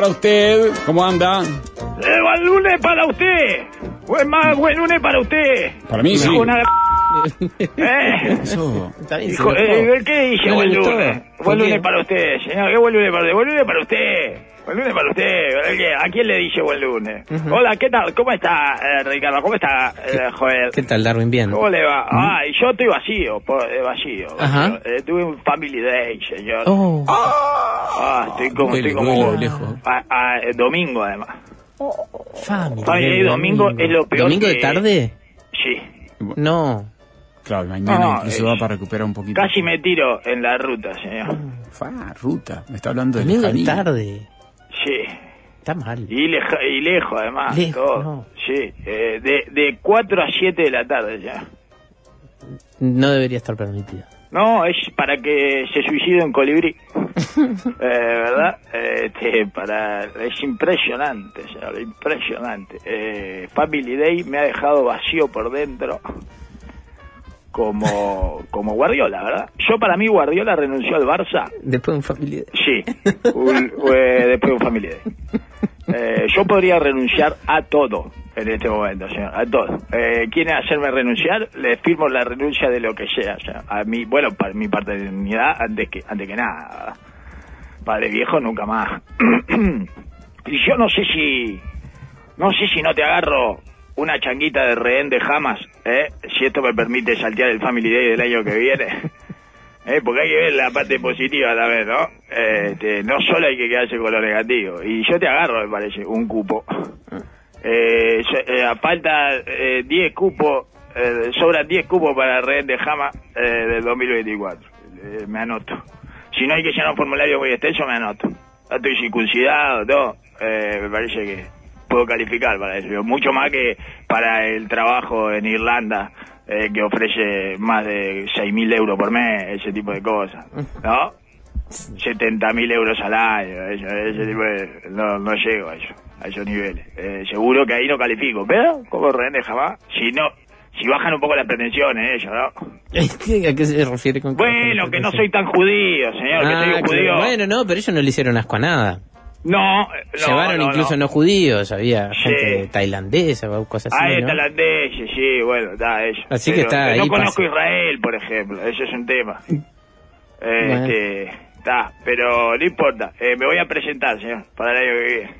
Para usted. ¿Cómo anda? Eh, buen lunes para usted. Buen, ma- buen lunes para usted. Para mí sí. Una- Eh, Eso. Está bien, hijo- eh. ¿Qué No le buen lunes? ¿Por Buen lunes para usted, señor. ¿Qué buen lunes para usted? Buen lunes para usted. Buen lunes para usted. ¿A quién le dice buen lunes? Hola, ¿qué tal? ¿Cómo está, eh, Ricardo? ¿Cómo está, eh, Joel? ¿Qué tal, Darwin? Bien. ¿Cómo le va? Ah, y yo estoy vacío, po- eh, vacío. Ajá. Eh, tuve un family day, señor. Oh, Ah, estoy como, Duele, estoy como... duele, lejos. Ah, ah, eh, domingo, además. family. Family Day, Day domingo es lo peor ¿Domingo de que- tarde? Sí. No. Claro, mañana No, incluso es- va para recuperar un poquito. Casi me tiro en la ruta, señor. Fa, ruta. Me está hablando de Domingo tarde. Sí. Está mal. Y, leja- y lejos, además. Lejos, todo. no. Sí. Eh, de, de 4 a 7 de la tarde ya. No debería estar permitido. No, es para que se suicide un colibrí. eh, ¿Verdad? Este, para, es impresionante, señor, impresionante. Eh, Family Day me ha dejado vacío por dentro. Como, como Guardiola, ¿verdad? Yo para mí Guardiola renunció al Barça Después de un familiar. Sí, un- eh, después de un familiar. Eh, yo podría renunciar a todo en este momento, señor, a todo. Eh, ¿Quieren hacerme renunciar? Les firmo la renuncia de lo que sea. a mí, bueno, para mi paternidad antes que, antes que nada. ¿verdad? Padre viejo, nunca más. y yo no sé si, no sé si no te agarro una changuita de rehén de Hamas, ¿eh? si esto me permite saltear el Family Day del año que viene. Eh, porque hay que ver la parte positiva también, ¿no? Eh, este, no solo hay que quedarse con lo negativo. Y yo te agarro, me parece, un cupo. Eh, yo- eh, falta eh, 10 cupos, eh, sobran 10 cupos para el rehén de Jama eh, del 2024. Eh, me anoto. Si no hay que llenar un formulario muy extenso, me anoto. Estoy circuncidado, todo. Eh, me parece que puedo calificar para eso. Mucho más que para el trabajo en Irlanda, eh, que ofrece más de 6.000 euros por mes, ese tipo de cosas. ¿No? 70.000 euros al año, eso- ese tipo de... No, no llego a eso, a esos niveles. Eh, seguro que ahí no califico, pero como René jamás, si no, si bajan un poco las pretensiones ellos, ¿no? ¿A qué se refiere con Bueno, que no soy tan judío, señor, que Ah, soy un judío. Bueno, no, pero ellos no le hicieron asco a nada. No, no, Llevaron no, incluso no. no. judíos, había Sí. gente tailandesa o cosas así. ¿no? la tailandeses, sí, bueno, está eso. Así que está No ahí conozco pasa. Israel, por ejemplo, eso es un tema. Bueno. Este, está, pero no importa, eh, me voy a presentar, señor, para el año que viene.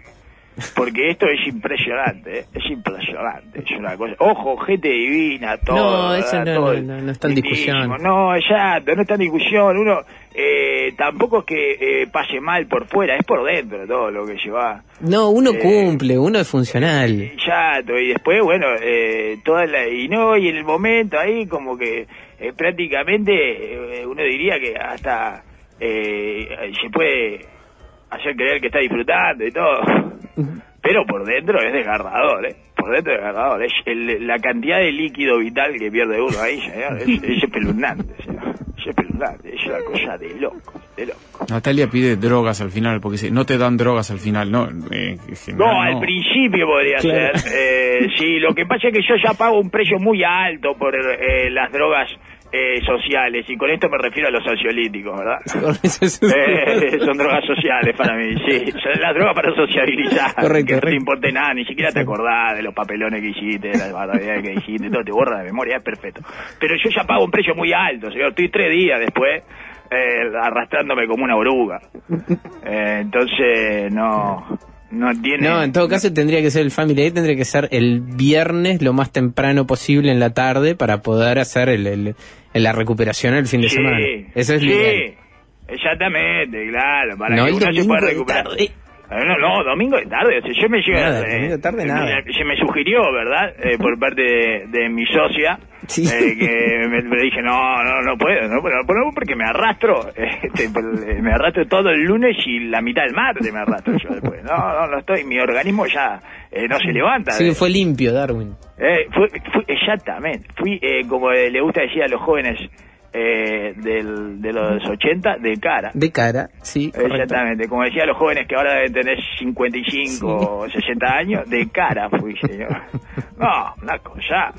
Porque esto es impresionante, ¿eh? es impresionante, es una cosa. Ojo, gente divina, todo. No, eso no, Todo no, no, no está en discusión. No, exacto, no está en discusión. Uno eh, tampoco es que eh, pase mal por fuera, es por dentro todo lo que lleva. No, uno Eh, cumple, uno es funcional. Exacto, y después, bueno, eh, toda la, y no, y en el momento ahí como que prácticamente uno diría que hasta eh, se puede hacer creer que está disfrutando y todo, pero por dentro es desgarrador, ¿eh? Por dentro es desgarrador, es el- la cantidad de líquido vital que pierde uno ahí, señor, es, es espeluznante, señor, es espeluznante, es una cosa de loco, de loco. Natalia pide drogas al final, porque si no te dan drogas al final, no. eh, en general, No, al principio podría Claro. ser. Eh, sí, lo que pasa es que yo ya pago un precio muy alto por eh, las drogas eh, sociales, y con esto me refiero a los ansiolíticos, ¿verdad? Eh, son drogas sociales para mí, sí. Son las drogas para sociabilizar. Correcto, Que no te importe nada, ni siquiera te acordás de los papelones que hiciste, de las barbaridades que hiciste, todo te borra de memoria, es perfecto. Pero yo ya pago un precio muy alto, señor. Estoy tres días después eh, arrastrándome como una oruga. Eh, entonces, no, no tiene... No, en todo caso tendría que ser el Family Day, tendría que ser el viernes lo más temprano posible en la tarde para poder hacer el, el- la recuperación el fin de Sí, semana. Eso es sí, ideal. exactamente, claro, para No que uno se pueda recuperar. tarde. Eh, No, no, domingo de tarde. O sea, yo me llevo. Nada, domingo de tarde, nada. Se me sugirió, ¿verdad? Eh, por parte de, de mi socia. Sí. eh, que me, me dije, no, no, no puedo, no puedo, no puedo porque me arrastro. este, eh, me arrastro todo el lunes y la mitad del martes me arrastro yo después. No, no, no estoy. Mi organismo ya eh, no se levanta. Sí, fue limpio, Darwin. Eh, fui, fui- exactamente. Fui, eh, como eh, le gusta decir a los jóvenes eh, del, de los 80, de cara. De cara, sí, correcto. Exactamente, como decía los jóvenes que ahora deben tener 55 o 60 años, de cara fui, señor. No, una cosa.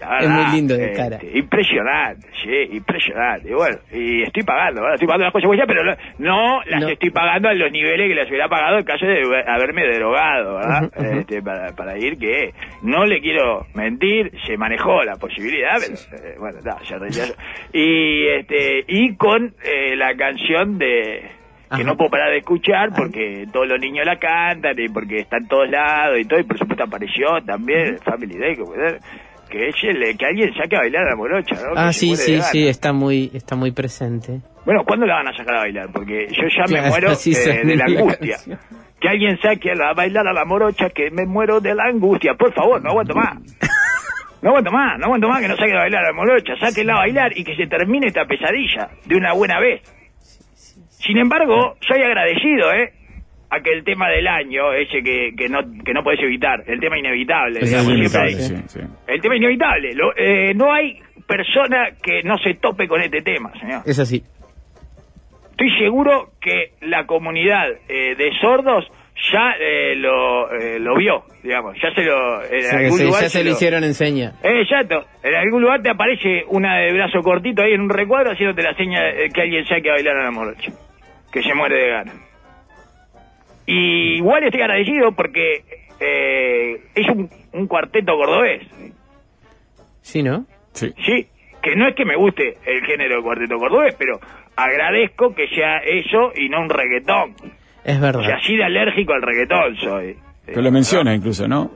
la Es muy lindo de este, cara. Impresionante, sí, impresionante. Y bueno, y estoy pagando, ¿verdad? estoy pagando las consecuencias, pero no, las No. estoy pagando a los niveles que las hubiera pagado en caso de haberme drogado, ¿verdad? Este, para, para ir que no le quiero mentir, se manejó la posibilidad, pero eh, bueno, ya. Y este y con eh, la canción de que Ajá. no puedo parar de escuchar porque todos los niños la cantan y porque está en todos lados y todo y por supuesto apareció también Family Day que, que es el, que alguien saque a bailar a la morocha, ¿no? Que Ah, sí, sí, sí, está muy, está muy presente. Bueno, ¿cuándo la van a sacar a bailar? Porque yo ya me muero eh, de la angustia. que alguien saque a bailar a la morocha que me muero de la angustia. Por favor, no aguanto más. No aguanto más, no aguanto más que no saque a bailar a la morocha. Sáquenla a bailar y que se termine esta pesadilla de una buena vez. Sin embargo, soy agradecido, ¿eh? A que el tema del año, ese que, que no que no puedes evitar, el tema inevitable, Es digamos, inevitable, sí. el tema inevitable. Lo- eh, no hay persona que no se tope con este tema, señor. Es así. Estoy seguro que la comunidad eh, de sordos ya eh, lo, eh, lo vio, digamos, ya se lo... En algún lugar ya se lo hicieron enseña. Eh, exacto. En algún lugar te aparece una de brazo cortito ahí en un recuadro haciéndote la seña de que alguien saque a bailar a la morocha. Que se muere de gana. Y igual estoy agradecido porque eh, es un, un cuarteto cordobés. Sí, ¿no? Sí. Sí, que no es que me guste el género de cuarteto cordobés, pero agradezco que sea eso y no un reggaetón. Es O sea, verdad. así de alérgico al reggaetón soy. Que lo menciona incluso, ¿no?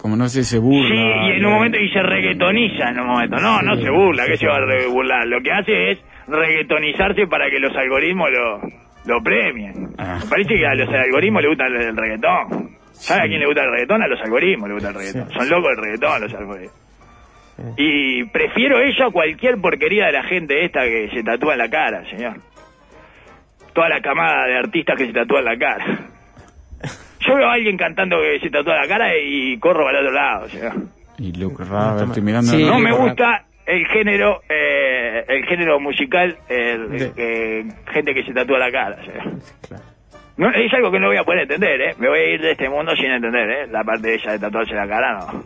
Como no sé, se burla. Sí, y en un momento y se reggaetoniza en un momento. No, no se burla, sí, que sí. se va a burlar. Lo que hace es reggaetonizarse para que los algoritmos lo, lo premien. Ah. Me parece que a los algoritmos le gusta el, el reggaetón. ¿Sabe a quién le gusta el reggaetón? A los algoritmos le gusta el reggaetón. Son locos del reggaetón los algoritmos. Y prefiero eso a cualquier porquería de la gente esta que se tatúa en la cara, señor. Toda la camada de artistas que se tatúan la cara. Yo veo a alguien cantando que se tatúa la cara y corro para el otro lado. Y Luke Raver, estoy mirando. Sí, No me gusta el género, eh, el género musical, el, De- eh, gente que se tatúa la cara. Claro. No, es algo que no voy a poder entender, ¿eh? Me voy a ir de este mundo sin entender, ¿eh? La parte de ella de tatuarse la cara, no.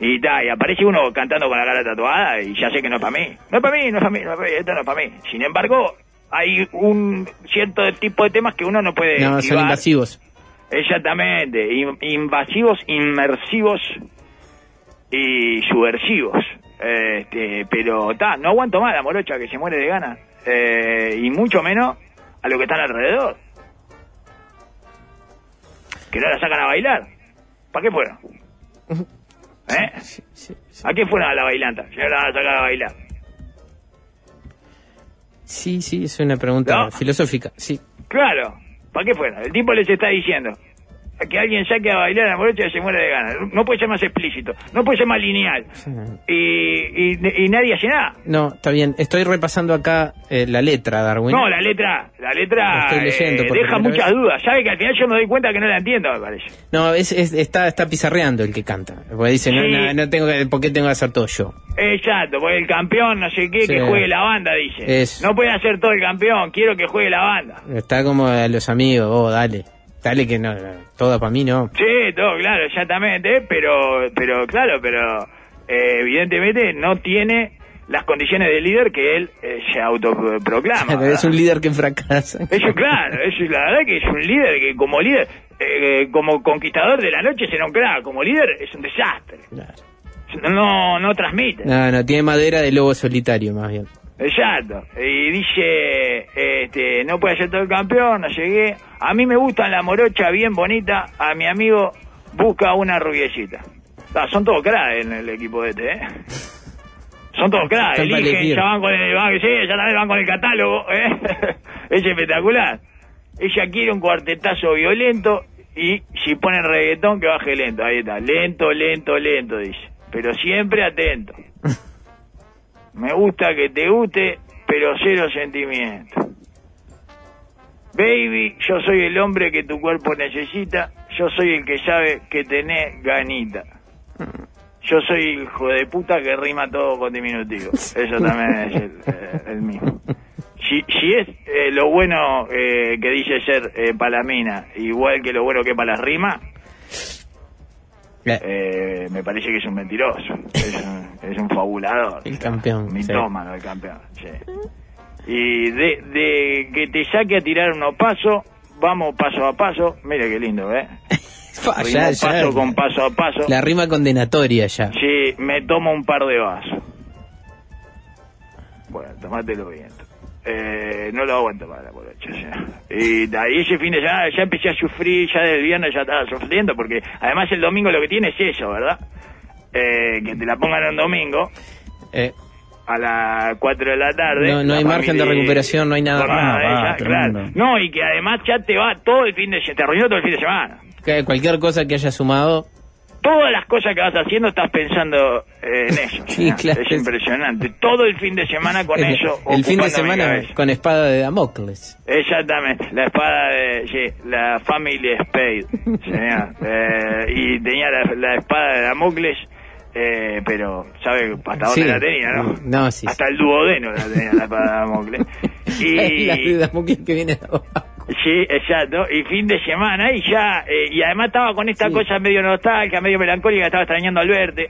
Y ta, y aparece uno cantando con la cara tatuada y ya sé que no es para mí. No es para mí, no es para mí, no es para mí, esto no es para mí. Sin embargo, hay un cierto tipo de temas que uno no puede No, son invasivos. Exactamente, in- invasivos, inmersivos y subversivos. Este, pero ta, no aguanto más la morocha que se muere de ganas. Eh, y mucho menos a lo que están alrededor. Que no la sacan a bailar. ¿Para qué fueron? ¿Eh? ¿A qué fueron a la bailanta? Si no la van a sacar a bailar. Sí, sí, es una pregunta No. filosófica. Sí. Claro, ¿para qué fueron? El tipo les está diciendo que alguien saque a bailar a la morocha y se muere de ganas. No puede ser más explícito, no puede ser más lineal. Sí. Y, y, y nadie hace nada. No, está bien. Estoy repasando acá eh, la letra, Darwin. No, la letra, la letra estoy leyendo eh, deja muchas vez. dudas. Sabe que al final yo me doy cuenta que no la entiendo, me parece. No, es, es- está, está pizarreando el que canta. Porque dice, no, Sí. no, no tengo que, ¿por qué tengo que hacer todo yo? Exacto, porque el campeón, no sé qué, Sí. que juegue la banda, dice. No puede hacer todo el campeón, quiero que juegue la banda. Está como a los amigos, oh, dale. Dale que no, todo para mí no. Sí, todo claro, exactamente, pero, pero claro, pero eh, evidentemente no tiene las condiciones de líder que él eh, se autoproclama. es un líder que fracasa. Eso claro, eso la verdad que es un líder que como líder, eh, como conquistador de la noche será un crack, como líder es un desastre. Claro. No, no transmite. No, no, tiene madera de lobo solitario más bien. Exacto. Y dice, este, no puede ser todo el campeón, no llegué. A mí me gusta la morocha bien bonita, a mi amigo busca una rubiecita. Ah, son todos cracks en el equipo este, ¿eh? Son todos para eligen, ya van con el, van, sí, ya también van con el catálogo, ¿eh? es espectacular. Ella quiere un cuartetazo violento y si ponen reggaetón que baje lento. Ahí está, lento, lento, lento, dice. Pero siempre atento. Me gusta que te guste, pero cero sentimiento. Baby, yo soy el hombre que tu cuerpo necesita. Yo soy el que sabe que tenés ganita. Yo soy el hijo de puta que rima todo con diminutivo. Eso también es el, eh, el mismo. Si, si es eh, lo bueno eh, que dice ser eh, Palamina, igual que lo bueno que para las rimas, me parece que es un mentiroso. Es un, es un fabulador. El campeón, Un sí. mitómano el campeón, sí. Y de, de que te saque a tirar unos pasos, vamos paso a paso. Mira qué lindo, ¿eh? Fa, ya. paso con paso a paso. La rima condenatoria ya. Sí, me tomo un par de vasos. Bueno, tomátelo bien. Eh, no lo aguanto para la borracha. ya. Y de ahí ese fin de semana ya empecé a sufrir, ya del viernes ya estaba sufriendo, porque además el domingo lo que tiene es eso, ¿verdad? Eh, que te la pongan un domingo Eh, a las 4 de la tarde. No- no la hay margen de recuperación, no hay nada. Ah, esa, claro. No, y que además ya te va todo el fin de semana, te arruinó todo el fin de semana. que cualquier cosa que haya sumado. todas las cosas que vas haciendo estás pensando eh, en eso. Sí, ¿no? claro. Es impresionante. Todo el fin de semana con el, eso. el fin de semana con espada de Damocles. Exactamente, la espada de, sí, la Family Spade, señor. Eh, y tenía la, la espada de Damocles, eh, pero ¿sabe hasta dónde Sí. la tenía, no? No, sí, Hasta el duodeno la tenía la espada de Damocles. la de Y, Damocles que viene de abajo. Sí, exacto. Y fin de semana y ya, eh, y además estaba con esta Sí. cosa medio nostálgica, medio melancólica, estaba extrañando al verte.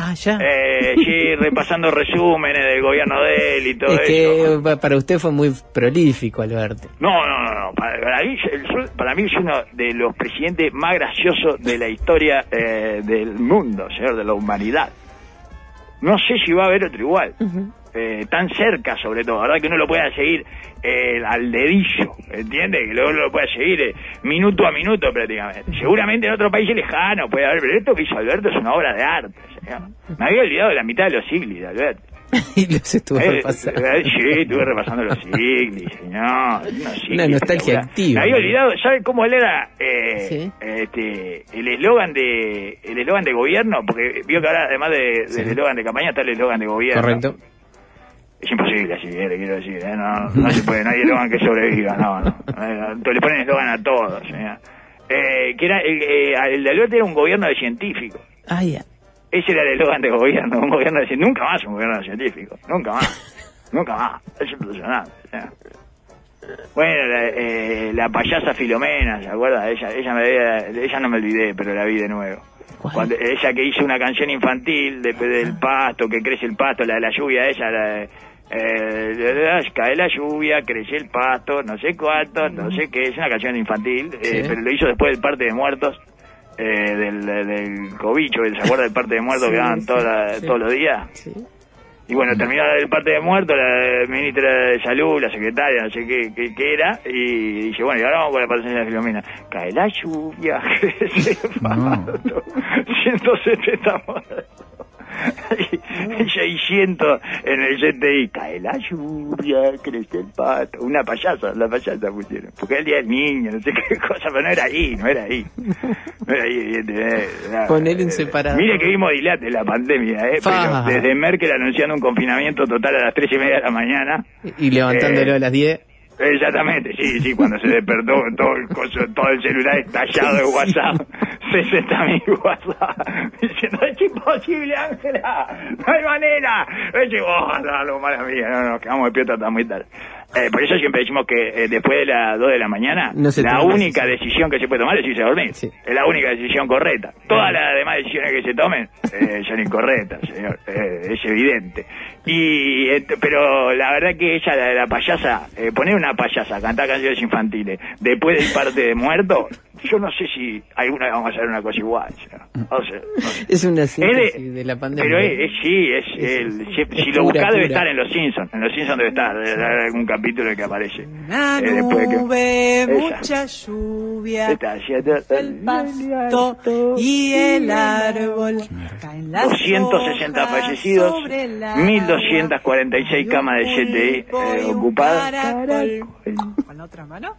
Ah, ya. Eh, sí, repasando resúmenes del gobierno de él y todo es que eso. pa- para usted fue muy prolífico, Alberto. No, no, no, no. Para, para mí, para mí es uno de los presidentes más graciosos de la historia eh, del mundo, señor, de la humanidad. No sé si va a haber otro igual. Eh, tan cerca, sobre todo, ¿verdad? Que uno lo pueda seguir eh, al dedillo, ¿entiende? Que luego lo pueda seguir eh, minuto a minuto prácticamente. Seguramente en otro país lejano puede haber, pero esto que hizo Alberto es una obra de arte, señor. Me había olvidado de la mitad de los siglos de Alberto. y los estuvo Eh, repasando. eh, sí, estuve repasando los siglos, señor. unos siglos Una nostalgia activa. Me había olvidado, ¿sabe cómo él era eh, Sí. este, el eslogan de el eslogan de gobierno? Porque vio que ahora, además de, del Sí. eslogan de campaña, está el eslogan de gobierno. Correcto. Es imposible así, eh, le quiero decir. eh, No, no se puede, no hay eslogan que sobreviva, no, no. Eh, Le ponen eslogan a todos, señor. Eh, que era, el, eh, de Alberto era un gobierno de científicos. Ah, ya. Ese era el eslogan de gobierno, un gobierno de cien- nunca más un gobierno científico, nunca más, nunca más, es impresionante. Bueno, la, eh, la payasa Filomena, ¿se acuerda? Ella, ella, me, había- ella no me olvidé, pero la vi de nuevo. Cuando, ella que hizo una canción infantil después del pasto, que crece el pasto, la de la lluvia, ella, la de, eh, cae la lluvia, crece el pasto, no sé cuánto, no sé qué, es una canción infantil, eh, Sí. pero lo hizo después del parte de muertos, eh, del, del cobicho, ¿se acuerda del parte de muertos Sí, que daban sí, toda- todos los días? Sí. Y bueno, terminó el parte de muertos, la ministra de Salud, la secretaria, no sé qué, qué, qué era, y dice, bueno, y ahora vamos con la presencia de Filomena. Cae la lluvia, crece el pasto, 170 muertos. Y 600 en el CTI. Cae la lluvia, crece el pato. Una payasa, la payasa pusieron. Porque el día del niño, no sé qué cosa, pero no era ahí, no era ahí. No era ahí, evidentemente. Poner un separador. Mire que vimos dilate la pandemia, ¿eh? Pero desde Merkel anunciando un confinamiento total a las tres y media de la mañana. Y levantándolo Eh, a las 10. Exactamente, sí, sí, cuando se despertó todo el, coso, todo el celular estallado de WhatsApp, 60.000 WhatsApp, diciendo, es imposible, Ángela, no hay manera, es imposible, lo mala mía, no, nos quedamos despiertos hasta muy tarde. Eh, por eso siempre decimos que eh, después de las 2 de la mañana, No la única decisión que se puede tomar es irse a dormir. Sí. Es la única decisión correcta. Todas las demás decisiones que se tomen eh, son incorrectas, señor. Eh, es evidente. Y eh, Pero la verdad que ella, la, la payasa, poner una payasa cantar canciones infantiles después del parte de muerto, yo no sé si alguna vez vamos a hacer una cosa igual. O sea, no sé. Es una Es síntesis de la pandemia. Pero es, es- sí, es, Es- el, si, es si lo pura, buscás debe estar en Los Simpsons. En Los Simpsons debe estar, debe haber algún capítulo que aparece. Una Eh, de que- nube, mucha lluvia, Está el pasto y el árbol. Caen las 260 hojas fallecidos, sobre el agua, 1246 camas de CTI eh, ocupadas. Con otra mano,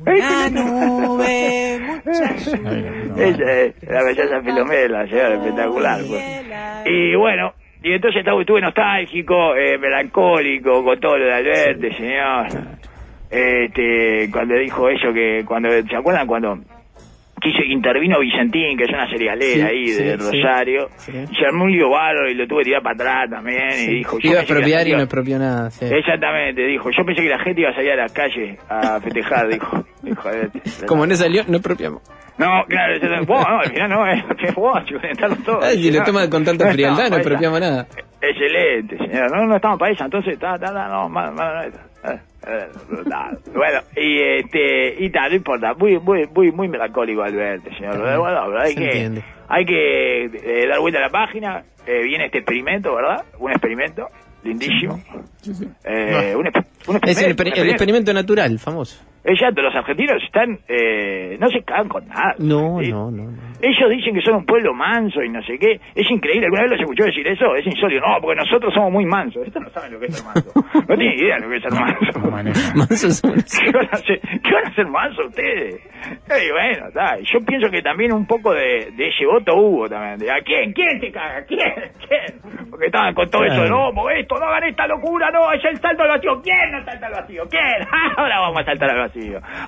Una nube, muchacho. Esa es la belleza Filomela, señor, espectacular. pues. Y bueno, y entonces estaba- estuve nostálgico, eh, melancólico con todo lo de Alberti, señor. Este, cuando dijo eso que, cuando, ¿se acuerdan cuando quiso, intervino Vicentín, que es una serialera Sí, ahí sí, de. Rosario, Sí. se armó un lío bárbaro y lo tuve que tirar para atrás también, y dijo, yo Iba a que expropiar y no expropió nada. Exactamente, dijo, yo pensé que la gente iba a salir a las calles a festejar, dijo. Como no salió, no expropiamos. No, claro, yo, vos, no, al final no, es que vos, chulentaron todo. Ay, si lo toma con tanta frialdad, no expropiamos para nada. Excelente, señor. No, no estamos para esa, entonces, está, está, no, eh, eh, brutal. Bueno, y este, y tal, no importa, muy, muy, muy, muy melancólico Alberto, señor. Bueno, pero hay Se que, entiende. hay que eh, dar vuelta a la página, eh, viene este experimento, ¿verdad? Un experimento, lindísimo. Eh, un, exp- un Es el, experimento, exper- un el experimento natural, famoso. Exacto, los argentinos están, eh, no se cagan con nada. No, ¿sí? no, no. no. Ellos dicen que son un pueblo manso y no sé qué. Es increíble. ¿Alguna vez los escuchó decir eso? Es insólito. No, porque nosotros somos muy mansos. Estos no saben lo que es ser manso. No tienen idea de lo que es ser No manso. Mansos ¿Qué van a hacer, qué van a hacer mansos ustedes? Y bueno, está. Yo pienso que también un poco de, de ese voto hubo también. De, ¿A quién? ¿Quién te caga? ¿Quién? ¿Quién? Porque estaban con todo Claro. eso. No, porque esto, no hagan esta locura. No, es el salto al vacío. ¿Quién no salta al vacío? ¿Quién? Ahora vamos a saltar al vacío.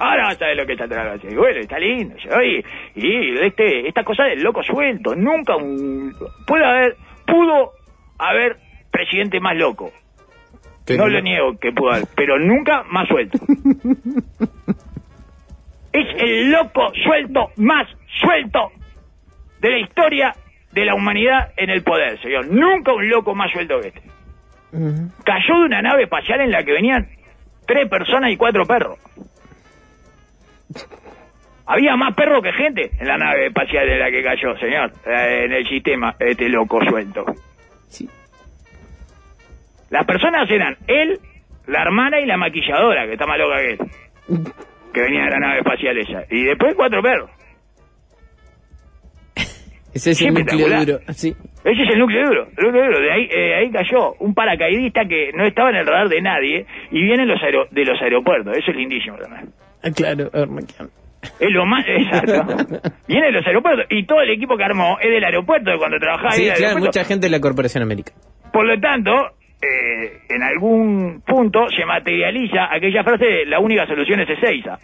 Ahora vas a ver lo que es saltar al vacío. Y bueno, está lindo. Y, y este, esta cosa del loco suelto. Nunca un... Puede haber... Pudo haber presidente más loco. No lo niego que pudo haber, pero nunca más suelto. es el loco suelto más suelto de la historia de la humanidad en el poder, señor. Nunca un loco más suelto que este. Cayó de una nave espacial en la que venían tres personas y cuatro perros. Había más perros que gente en la nave espacial en la que cayó, señor, eh, en el sistema, este loco suelto. Sí. Las personas eran él, la hermana y la maquilladora, que está más loca que él. Que venía de la nave espacial esa. Y después cuatro perros. Ese es el núcleo duro. Sí. Ese es el núcleo duro. El núcleo duro. De ahí, eh, ahí cayó un paracaidista que no estaba en el radar de nadie y viene los aero- de los aeropuertos. Eso es lindísimo también. Ah, claro, Armaquian. Es lo más exacto. Viene de los aeropuertos y todo el equipo que armó es del aeropuerto de cuando trabajaba ahí Sí, claro, aeropuerto. mucha gente de la Corporación América. Por lo tanto, eh, en algún punto se materializa aquella frase de la única solución es Ezeiza.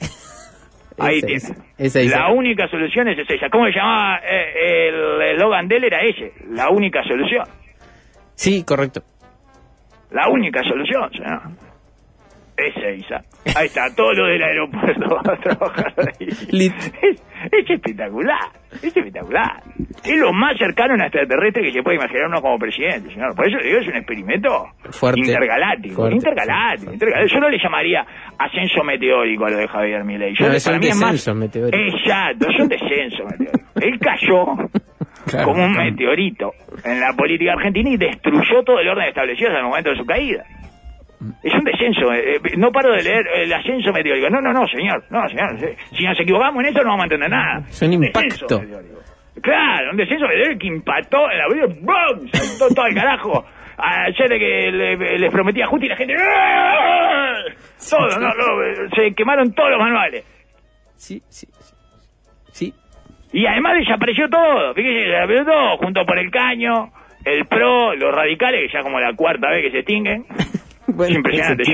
Ahí Esa, tiene. esa, esa, esa. La única solución es Ezeiza. ¿Cómo se llamaba eh, el eslogan de él? Era ese. La única solución. Sí, correcto. La única solución, señor. Ezeiza. Ahí está, todo lo del aeropuerto va a trabajar ahí. Es, es espectacular, es espectacular. Es lo más cercano a un extraterrestre que se puede imaginar uno como presidente, señor. Por eso digo, es un experimento Fuerte. intergaláctico. Fuerte, intergaláctico, fuerte, intergaláctico. Yo no le llamaría ascenso meteórico a lo de Javier Milei. Yo No, le- es un descenso meteórico. Exacto, es un descenso meteórico. Él cayó Claro, como un meteorito en la política argentina y destruyó todo el orden establecido hasta el momento de su caída. Es un descenso. eh, eh, no paro de leer el ascenso meteórico. No, no, no, señor. No, señor. eh, Si nos equivocamos en eso no vamos a entender nada. Es un impacto. Claro, un descenso meteórico que impactó en la vida. ¡Bum! Saltó todo el carajo. Ayer que le- les prometía justo y la gente... ¡ah! Todo, no, no, se quemaron todos los manuales. Sí, sí, sí. Sí. Y además desapareció todo. Fíjese, desapareció todo, junto por el caño, el PRO, los radicales, que ya como la cuarta vez que se extinguen. Bueno, impresionante,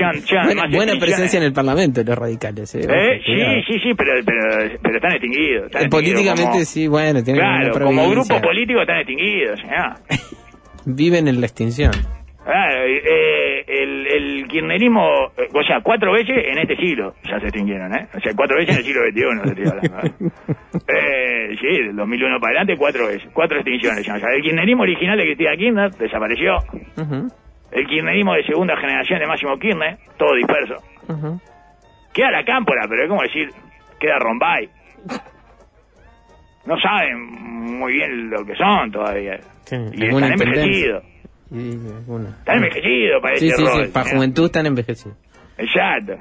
buena, buena presencia en el Parlamento, los radicales. Eh, ¿Eh? Sí, sí, sí, pero, pero, pero están extinguidos. están Eh, Políticamente como- sí, bueno, tienen Claro, como grupo político están extinguidos. ¿ya? Viven en la extinción. Claro, eh, el, el kirchnerismo, eh, o sea, cuatro veces en este siglo ya se extinguieron, ¿eh? O sea, cuatro veces en el siglo XXI, se estoy hablando, ¿eh? Eh, sí, del 2001 para adelante, cuatro veces, cuatro extinciones. ya. O sea, el kirchnerismo original de Cristina Kirchner desapareció. Ujú, El kirchnerismo de segunda generación de Máximo Kirchner, todo disperso. ujú. Queda la cámpora, pero es como decir, queda Rombay. No saben muy bien lo que son todavía. Sí, y están envejecidos. Están envejecidos para Sí, ese sí, rol. sí, para señor. juventud están envejecidos. Exacto.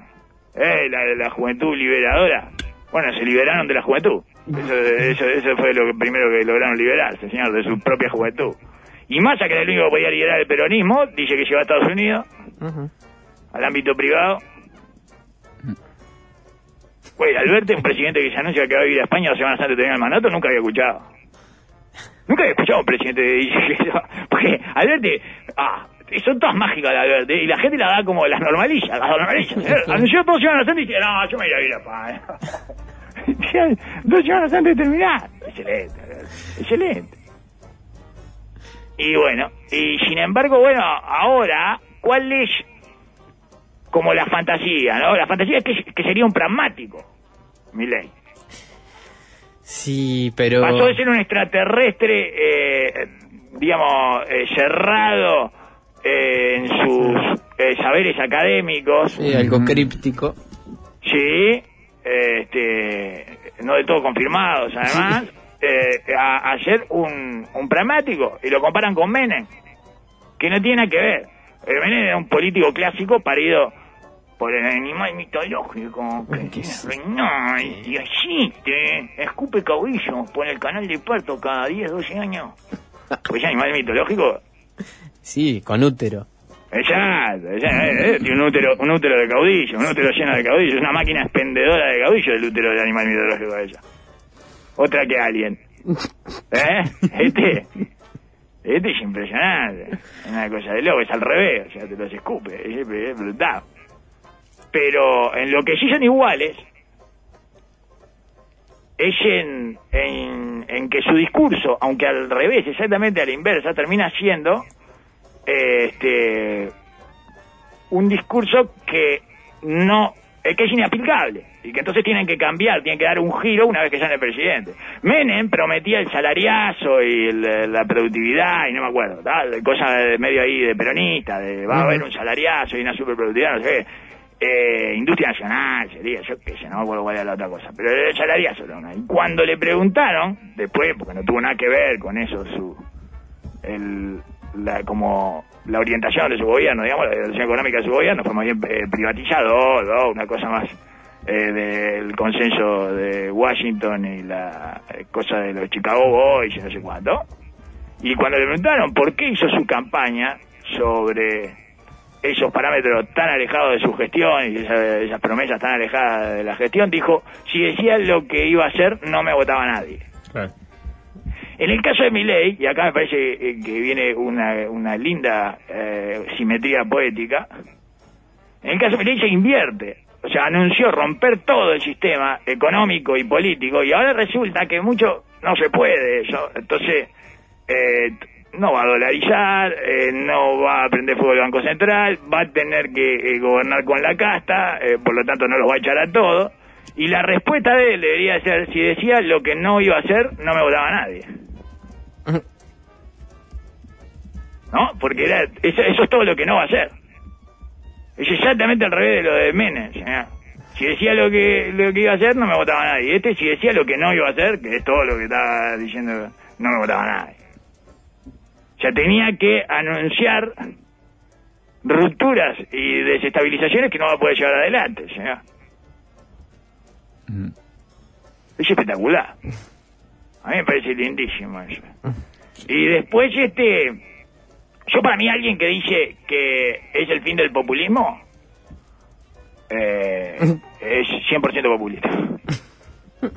Eh, la, la juventud liberadora. Bueno, se liberaron de la juventud. Eso, eso, eso fue lo que- primero que lograron liberarse, señor, de su propia juventud. Y Massa, que era el único que podía liderar el peronismo, dice que lleva a Estados Unidos al ámbito privado. Güey, Alberto, un presidente que se anuncia que va a vivir a España dos semanas antes de tener el mandato, nunca había escuchado. Nunca había escuchado a un presidente que dice eso. Porque Alberto, ah, son todas mágicas las Alberto, y la gente la da como las normalillas, las normalillas. ¿eh? Anunció dos semanas antes y dice, no, yo me voy a vivir a España. dos semanas antes de terminar. Excelente, excelente. Y bueno, y sin embargo, bueno, ahora, ¿cuál es como la fantasía, ¿no? La fantasía es que, que sería un pragmático, Milei. Sí, pero... Pasó de ser un extraterrestre, eh, digamos, eh, cerrado eh, en sus eh, saberes académicos, Sí, algo críptico. sí, este, no del todo confirmados además, eh, a, a ser un, un pragmático, y lo comparan con Menem, que no tiene nada que ver. Eh, Menem era un político clásico parido por el animal mitológico que reinó y existe, escupe caudillo por el canal de parto cada 10, 12 años. Pues animal mitológico, Sí, con útero. exacto, eh, tiene un útero, un útero de caudillo, un útero lleno de caudillo, una máquina expendedora de caudillo el útero del animal mitológico de ella. Otra que alien. ¿Eh? Este, este es impresionante. Es una cosa de loco, es al revés, o sea, te los escupe, es, es brutal. Pero en lo que sí son iguales es en, en, en que su discurso, aunque al revés, exactamente a la inversa, termina siendo este un discurso que no eh, que es inaplicable y que entonces tienen que cambiar, tienen que dar un giro una vez que sean el presidente. Menem prometía el salariazo y el- la productividad y no me acuerdo, tal, cosa de medio ahí de peronista, de va a haber un salariazo y una superproductividad, no sé qué. Eh, industria nacional sería, yo qué sé, no me acuerdo cuál era la otra cosa, pero el salariazo era una. Y cuando le preguntaron, después, porque no tuvo nada que ver con eso, su el, la, como la orientación de su gobierno, digamos, la orientación económica de su gobierno fue más bien eh, privatizador, ¿no? una cosa más eh, del consenso de Washington y la eh, cosa de los Chicago Boys y no sé cuánto. Y cuando le preguntaron por qué hizo su campaña sobre esos parámetros tan alejados de su gestión y esa- esas promesas tan alejadas de la gestión, dijo, si decía lo que iba a hacer, no me votaba nadie. Claro. En el caso de Milei, y acá me parece eh, que viene una, una linda eh, simetría poética, en el caso de Milei se invierte. O sea, anunció romper todo el sistema económico y político y ahora resulta que mucho no se puede eso. Entonces, eh, no va a dolarizar, eh, no va a prender fuego el Banco Central, va a tener que eh, gobernar con la casta, por lo tanto no los va a echar a todos. Y la respuesta de él debería ser, si decía lo que no iba a hacer, no me votaba nadie. ¿No? Porque era, eso, eso es todo lo que no va a hacer. Es exactamente al revés de lo de Menem. señor. Si decía lo que, lo que iba a hacer, no me votaba nadie. Este, si decía lo que no iba a hacer, que es todo lo que estaba diciendo, no me votaba nadie. O sea, tenía que anunciar rupturas y desestabilizaciones que no va a poder llevar adelante, señor. Es espectacular. A mí me parece lindísimo eso. Y después, este. Yo, para mí, alguien que dice que es el fin del populismo. eh, es 100% populista.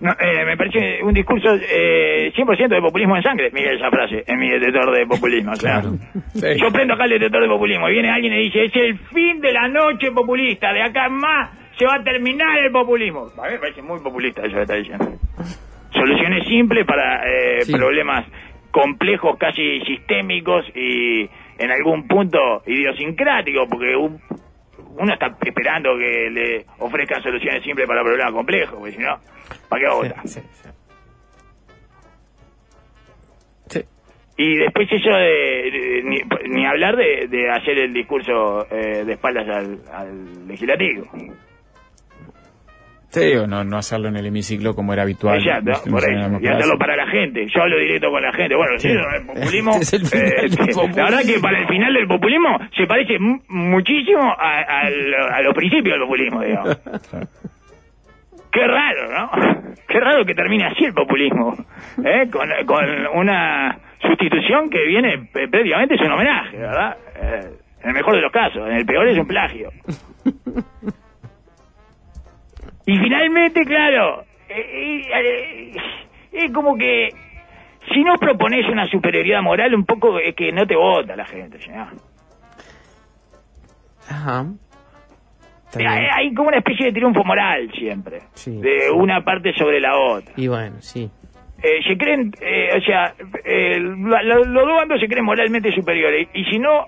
No, eh, me parece un discurso eh, 100% de populismo en sangre. Mire esa frase, en mi detector de populismo. O sea, Sí. yo prendo acá el detector de populismo y viene alguien y dice, es el fin de la noche populista, de acá en más se va a terminar el populismo. A mí me parece muy populista eso que está diciendo. Soluciones simples para eh, Sí. problemas complejos, casi sistémicos y en algún punto idiosincráticos, porque un- uno está esperando que le ofrezcan soluciones simples para problemas complejos, porque si no, ¿para qué va a votar? Sí, sí. Sí. Y después eso de, de- ni, ni hablar de, de hacer el discurso eh, de espaldas al, al legislativo. Sí, o no, no hacerlo en el hemiciclo como era habitual. Exacto, por no sé, eso. Y hacerlo para la gente. Yo hablo directo con la gente. Bueno, sí, el populismo. Este es el final eh, del populismo. La verdad que para el final del populismo se parece mu- muchísimo a, a lo- a los principios del populismo, digamos. Qué raro, ¿no? Qué raro que termine así el populismo. ¿eh? Con, con una sustitución que viene prácticamente es un homenaje, ¿verdad? Eh, en el mejor de los casos, en el peor es un plagio. Y finalmente, claro, eh, eh, es como que si no propones una superioridad moral, un poco es que no te vota la gente. Ajá. Hay, como una especie de triunfo moral siempre, Sí. de una parte sobre la otra. Y bueno, sí. Eh, se creen, eh, o sea, eh, los dos bandos se creen moralmente superiores. Y si no,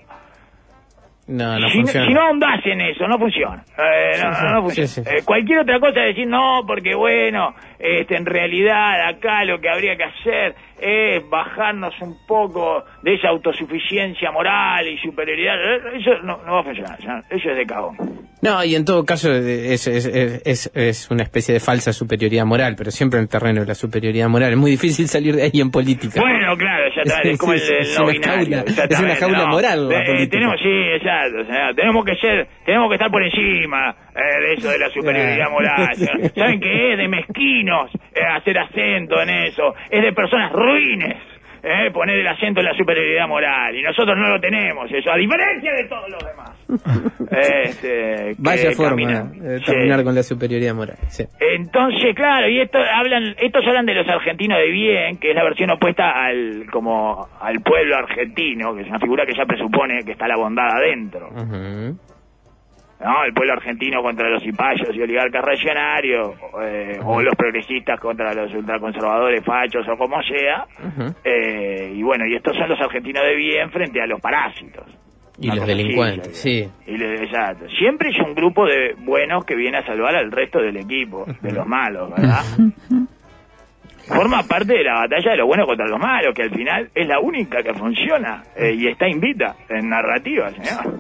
No, no si, funciona. si no ahondás en eso, no funciona. Eh, no, Sí, sí, no funciona. sí. Eh, cualquier otra cosa, decir no, porque bueno, este, en realidad acá lo que habría que hacer es bajarnos un poco de esa autosuficiencia moral y superioridad. Eh, Eso no, no va a funcionar, eso es de cagón. No, y en todo caso eh, es, es, es, una especie de falsa superioridad moral, pero siempre en el terreno de la superioridad moral. Es muy difícil salir de ahí en política. Bueno, claro, ya está, es como el, no una binario, jaula, es una jaula no. moral Eh, tenemos, sí, exacto, o sea, tenemos que ser, tenemos que estar por encima eh, de eso de la superioridad moral. ¿Saben qué es? De mezquinos eh, hacer acento en eso, es de personas ruines. Eh, poner el acento en la superioridad moral y nosotros no lo tenemos eso a diferencia de todos los demás Este, Vaya forma caminan. Sí. terminar con la superioridad moral. sí. Entonces, claro, y esto hablan, estos hablan de los argentinos de bien, que es la versión opuesta al como al pueblo argentino, que es una figura que ya presupone que está la bondad adentro. ¿No? El pueblo argentino contra los cipayos y oligarcas reaccionarios, eh, o los progresistas contra los ultraconservadores fachos o como sea, eh, y bueno, y estos son los argentinos de bien frente a los parásitos. Y los delincuentes, sí. Y le- exacto. Siempre es un grupo de buenos que viene a salvar al resto del equipo, de los malos, ¿verdad? Forma parte de la batalla de los buenos contra los malos, que al final es la única que funciona eh, y está invita en narrativa, señor.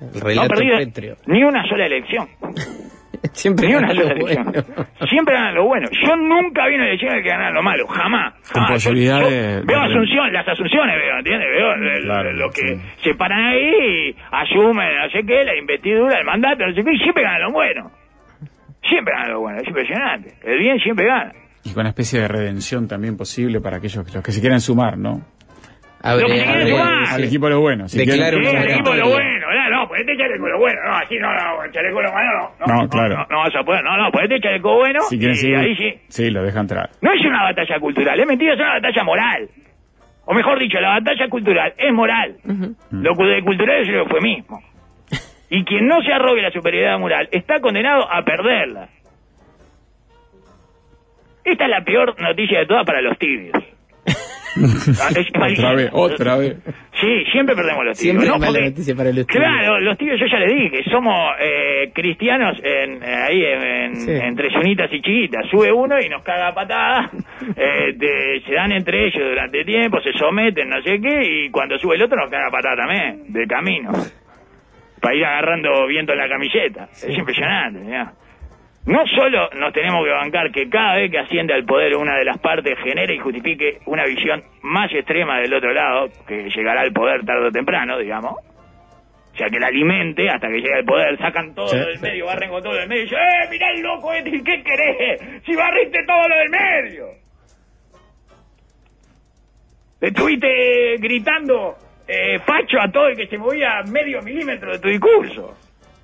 El No perdido ni una sola elección. Siempre Ni una gana sola lo elección. bueno. Siempre ganan lo bueno. Yo nunca vi una elección en la que ganaran lo malo. Jamás. Jamás. Yo- posibilidad yo de- Veo de- Asunción, las Asunciones veo, ¿entiendes? Veo Claro, lo que sí. se paran ahí y asumen, no sé qué, la investidura, el mandato, no sé qué, y siempre ganan lo bueno. Siempre ganan lo bueno. Es impresionante. El bien siempre gana. Y con una especie de redención también posible para aquellos que, los que se quieran sumar, ¿no? Abre- Lo que se quiere abre- sumar. Al equipo de lo bueno. Si quieren- el equipo de lo bueno, no, no, ponete chaleco lo bueno, no, así no, no, chaleco lo bueno, no, No, claro. no, no vas a poder, no, no, ponete chaleco bueno, si quieren y ahí sí. Sí, lo deja entrar. No es una batalla cultural, es mentira, es una batalla moral. O mejor dicho, la batalla cultural es moral. Lo cu- de cultural es lo mismo. Y quien no se arrogue la superioridad moral está condenado a perderla. Esta es la peor noticia de todas para los tibios. Ah, es Otra vez, otra vez. Sí, siempre perdemos los tibios. Siempre ¿no? Porque- noticia para los tibios. Claro, los tibios yo ya les dije, somos eh, cristianos en, eh, ahí en, Sí. entre sunitas y chiquitas. Sube uno y nos caga a patadas, eh, te- se dan entre ellos durante tiempo, se someten, no sé qué, y cuando sube el otro nos caga a patada también, de camino. Para ir agarrando viento en la camiseta. Es impresionante. No solo nos tenemos que bancar que cada vez que asciende al poder una de las partes genere y justifique una visión más extrema del otro lado, que llegará al poder tarde o temprano, digamos. O sea, que la alimente hasta que llegue al poder, sacan todo Sí, lo del medio, barren con todo lo del medio y dicen, ¡eh, mirá el loco este! ¿Qué querés? Si barriste todo lo del medio. Le estuviste gritando eh, facho a todo el que se movía medio milímetro de tu discurso.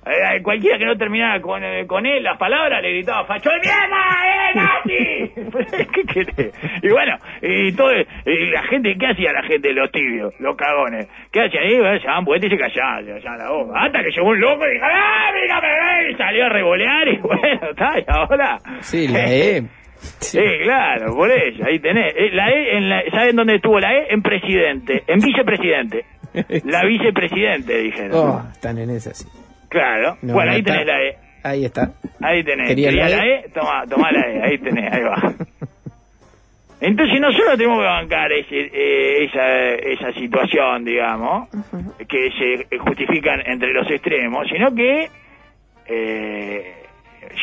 Eh, eh, cualquiera que no terminara con, eh, con él las palabras le gritaba facho de mierda, ¡eh, nazi! ¿Qué querés? Y bueno, y todo, y la gente, ¿qué hacía la gente, los tibios, los cagones? ¿Qué hacían ahí? Bueno, se daban y se callaban, se callaban la boca. Hasta que llegó un loco y dijo, ¡ah, mira! Y salió a revolear y bueno, está, y ahora... Sí, la E. Sí, claro, por eso, ahí tenés. Eh, La E, en la, ¿saben dónde estuvo la E? En presidente, en vicepresidente. La vicepresidente, dijeron. Oh, están en esa, sí. Claro. No, bueno, no ahí está. tenés la E. Ahí está. Ahí tenés. ¿Quería ¿Quería la la E? E? Toma, toma la E, ahí tenés, ahí va. Entonces nosotros tenemos que bancar ese, eh, esa, esa situación, digamos, que se justifican entre los extremos, sino que eh,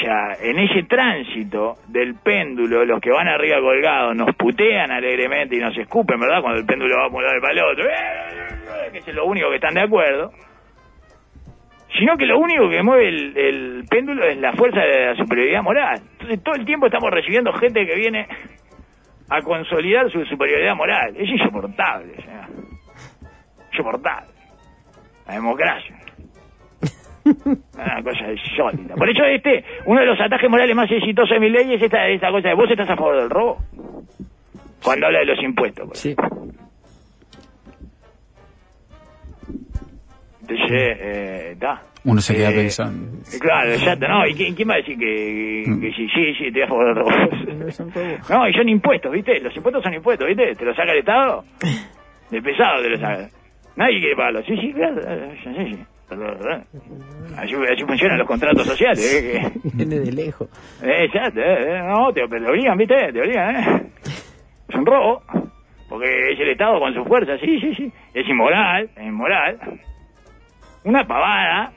ya en ese tránsito del péndulo, los que van arriba colgados nos putean alegremente y nos escupen, ¿verdad? Cuando el péndulo va a y para el otro, ¡eh! que es lo único que están de acuerdo sino que lo único que mueve el, el péndulo es la fuerza de la superioridad moral. Entonces todo el tiempo estamos recibiendo gente que viene a consolidar su superioridad moral. Es insoportable, señor. Insoportable. La democracia. Una cosa insólita. Por eso este, uno de los ataques morales más exitosos de mi ley es esta, esta cosa de vos estás a favor del robo. Cuando habla de los impuestos. pues. Sí. Entonces, eh, da. Uno se queda Eh, pensando. Claro, exacto, ¿no? ¿Y quién, quién va a decir que, que sí, sí, sí, estoy a favor del robo? No, y son impuestos, ¿viste? Los impuestos son impuestos, ¿viste? ¿Te lo saca el Estado? De pesado te lo saca. Nadie quiere pagarlo. Sí, sí, claro. Sí, sí. Así, así funcionan los contratos sociales. ¿eh? Viene de lejos. Eh, exacto, eh, eh, no, te, te obligan, ¿viste? Te obligan, ¿eh? Es un robo. Porque es el Estado con su fuerza, sí, sí, sí. Es inmoral, es inmoral. Una pavada,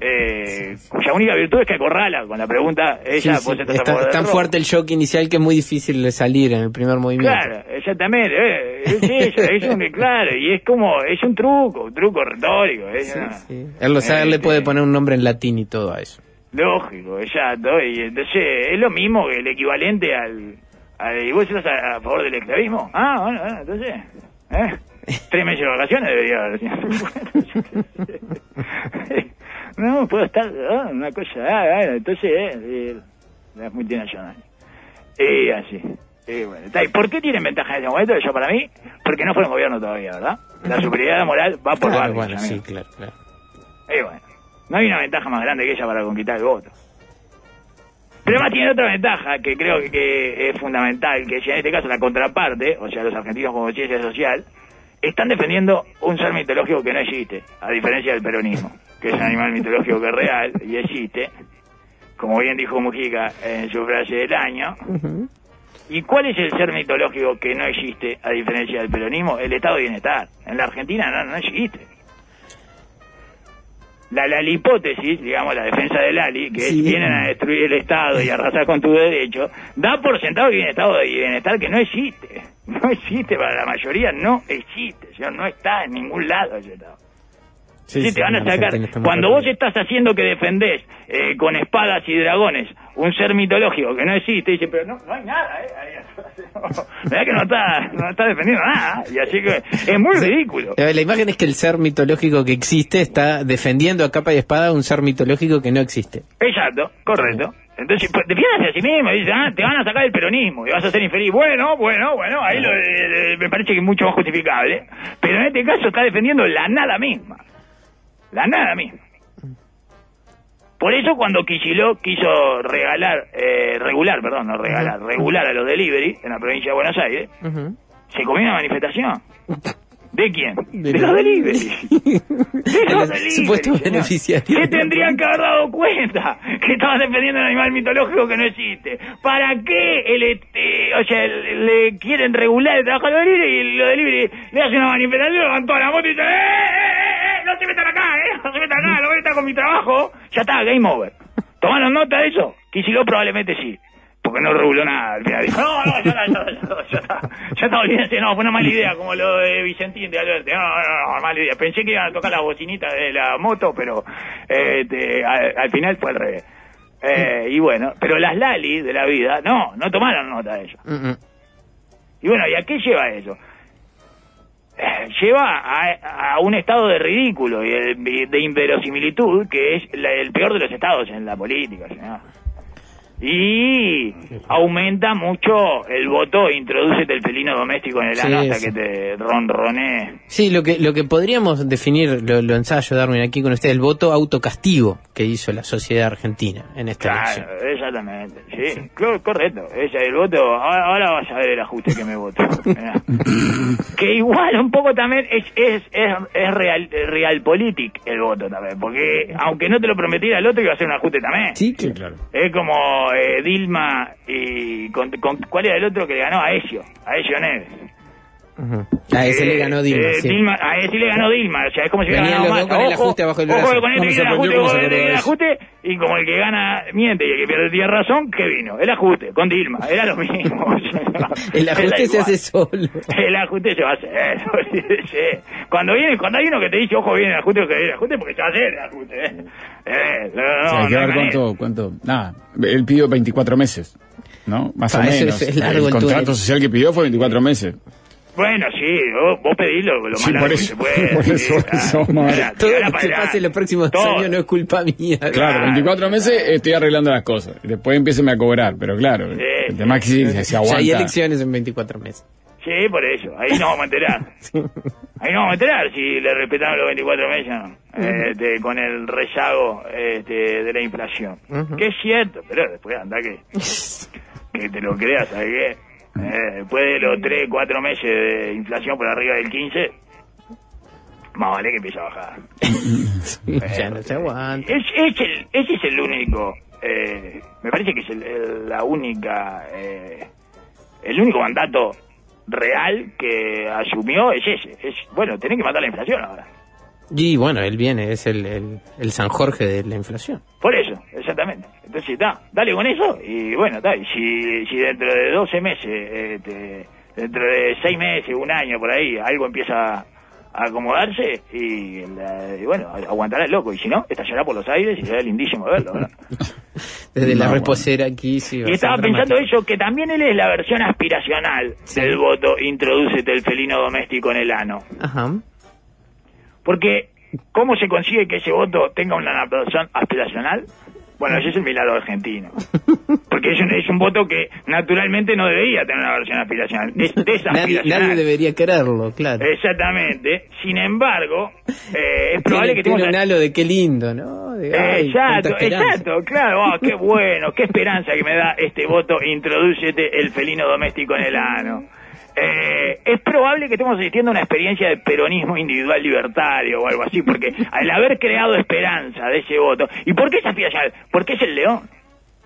eh, cuya única virtud es que acorrala con la pregunta, Sí, ella, sí. a Está- tan fuerte el shock inicial que es muy difícil de salir en el primer movimiento. Claro, exactamente, eh, es eso, es un, claro, y es como, es un truco, un truco retórico, Sí, sí. Él lo sabe, él le Este, puede poner un nombre en latín y todo a eso. Lógico, exacto. Y entonces es lo mismo que el equivalente al... al ¿Y vos estás a, a favor del esclavismo? Ah, bueno, bueno, entonces... ¿eh? Tres meses de vacaciones debería haber. no, puedo estar... ah, una cosa... Ah, bueno, entonces... Eh, eh, las multinacionales. Y así. Y bueno, está. ¿Y por qué tienen ventaja en ese momento? Yo para mí, porque no fueron gobierno todavía, ¿verdad? La superioridad moral va por Claro, barrios, bueno, sí, claro, claro. Y bueno, no hay una ventaja más grande que ella para conquistar el voto. Pero además tiene otra ventaja que creo que, que es fundamental, que si en este caso la contraparte, o sea, los argentinos con conciencia social, están defendiendo un ser mitológico que no existe, a diferencia del peronismo, que es un animal mitológico que es real y existe, como bien dijo Mujica en su frase del año. ¿Y cuál es el ser mitológico que no existe, a diferencia del peronismo? El estado de bienestar. En la Argentina no, no existe. La Lali hipótesis, digamos, la defensa del Lali, que es, Sí. vienen a destruir el Estado y arrasar con tu derecho, da por sentado que hay un estado de bienestar que no existe. No existe para la mayoría, no existe. señor, no está en ningún lado ese Estado. Sí, te van a sacar. Cuando vos estás haciendo que defendés eh, con espadas y dragones un ser mitológico que no existe, dice, pero no, no hay nada, ¿eh? ¿Verdad que no está, no está defendiendo nada? Y así que es muy ridículo. Eh, La imagen es que el ser mitológico que existe está defendiendo a capa y espada un ser mitológico que no existe. Exacto, correcto. Entonces, pues, defiéndase a sí mismo y dice, ah, te van a sacar el peronismo y vas a ser infeliz. Bueno, bueno, bueno, ahí lo, eh, eh, me parece que es mucho más justificable. Pero en este caso está defendiendo la nada misma. La nada misma. Por eso cuando Kicillof quiso regalar, eh, regular, perdón, no regalar, regular a los delivery en la provincia de Buenos Aires, se comió una manifestación. ¿De quién? De, De los delivery. De los delivery. supuestos beneficiarios. Se tendrían que haber dado cuenta que estaban defendiendo un animal mitológico que no existe. ¿Para qué el, este, o sea, le quieren regular el trabajo de los delivery y los delivery le hacen una manifestación, levantan toda la moto y dicen, ¡eh, eh, eh, eh! ¡No se metan acá, eh! ¡No se metan acá! ¡No metan con mi trabajo! Ya está, game over. ¿Tomaron nota de eso? Quisilo probablemente sí. Porque no reguló nada al final. Dijo, no, no, ya está, ya está, ya está, ya está. Ya está, olvídense, no, fue una mala idea, como lo de Vicentín de Alberti. No, no, no, mala idea. Pensé que iban a tocar la bocinita de la moto, pero eh, te- al, al final fue al revés. Eh, y bueno, pero las Lali de la vida, no, no tomaron nota de. Mm, mm. Y bueno, ¿y a qué lleva eso? Lleva a, un estado de ridículo y de, inverosimilitud que es la- el peor de los estados en la política. Y aumenta mucho el voto, introducete el felino doméstico en el Sí, ano hasta sí. que te ronronee. Sí, lo que, lo que podríamos definir, lo, lo ensayo Darwin aquí con usted, el voto autocastigo que hizo la sociedad argentina en esta elección. Claro, exactamente. Sí, clo- correcto. Ella, el voto, ahora, ahora vas a ver el ajuste que me voto. Que igual un poco también es, es, es, es real, realpolitik el voto también, porque aunque no te lo prometiera el otro iba a ser un ajuste también. Sí, Sí, claro. Es como eh, Dilma y con, ¿cuál era el otro que le ganó a Ezio? A Ezio Neves. A ese le ganó Dilma, Eh, sí. Dilma- a ese le ganó Dilma, o sea, es como si hubiera Venían ganado los dos con el Ojo, ajuste abajo del ojo brazo. con este No que el ajuste, con el ajuste, y como el que gana miente y el que pierde tiene razón, ¿qué vino? El ajuste, con Dilma, era lo mismo. El ajuste se hace solo. El ajuste se va a hacer. Cuando viene, cuando hay uno que te dice, ojo, viene el ajuste, que viene el ajuste, porque se va a hacer el ajuste. Eh, Eh, no, no, O sea, hay que no ver cuánto, cuánto. Nada, él pidió 24 meses, ¿no? Más o Ah, menos. es largo el el contrato social que pidió fue 24 meses. Bueno, sí, vos, vos pedilo lo más Sí, largo por que eso- se puede. por sí, eso- ah, mira, madre. Todo lo que pase en los próximos Todo. años no es culpa mía. Claro, Claro. 24 meses estoy arreglando las cosas. Después empiecen a cobrar, pero claro, Sí. el tema es que si se Ya aguanta. hay elecciones en 24 meses. Sí, por eso. Ahí nos vamos a enterar. Ahí nos vamos a enterar si le respetamos los 24 meses no. Este, con el rezago este, de la inflación. Ujú. Que es cierto, pero después anda que, que te lo creas, ¿sabes qué? Eh, después de los 3, 4 meses de inflación por arriba del 15, más vale que empiece a bajar. ya no se aguanta. Es, es el, ese es el único, eh, me parece que es el- el- la única, eh, el único mandato real que asumió es ese. Es, bueno, tenés que matar la inflación ahora. Y bueno, él viene, es el, el, el San Jorge de la inflación. Por eso, exactamente. Entonces, está, dale con eso y bueno, está. Si, si dentro de 12 meses, este, dentro de 6 meses, un año por ahí, algo empieza a acomodarse y, la- y bueno, aguantará el loco. Y si no, estallará por los aires y será lindísimo verlo. ¿verdad? Desde la reposera aquí sí Y estaba pensando eso, que también él es la versión aspiracional Sí. del voto Introdúcete el felino doméstico en el ano. Ajá. Porque, ¿cómo se consigue que ese voto tenga una versión aspiracional? Bueno, ese es el milagro argentino. Porque es un, es un voto que naturalmente no debería tener una versión aspiracional. Es Nadie, debería quererlo, claro. Exactamente. Sin embargo, eh, es probable que tiene tengamos... un halo de qué lindo, ¿no? De, ay, Exacto, exacto, claro, ah, qué bueno, qué esperanza que me da este voto, introdúcete el felino doméstico en el ano. Eh, es probable que estemos asistiendo a una experiencia de peronismo individual libertario o algo así, porque al haber creado esperanza de ese voto, ¿y por qué es aspiracional? Porque es el león.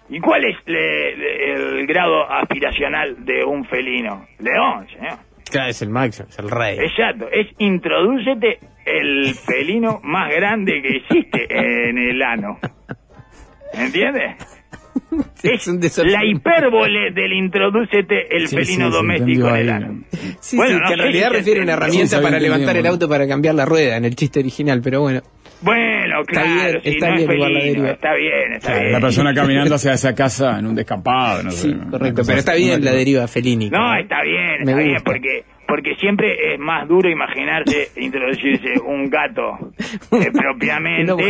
¿Y cuál es le- le- el grado aspiracional de un felino? León, señor. Claro, es el máximo, es el rey. Exacto, es introdúcete el felino más grande que existe en el ano. ¿Entiendes? Es. La hipérbole del introdúcete el Sí, felino sí, doméstico en el ano. Sí, Bueno, sí, no que en realidad refiere a una herramienta para levantar el auto para cambiar la rueda en el chiste original, pero bueno. Bueno, Está claro, bien, si está no bien es felino, está bien, está Claro, bien. la persona caminando hacia esa casa en un descampado, no sé. Correcto, pero está bien la deriva felínica. No, está bien, Me está bien, gusta. porque porque siempre es más duro imaginarse introducirse un gato eh, propiamente Un no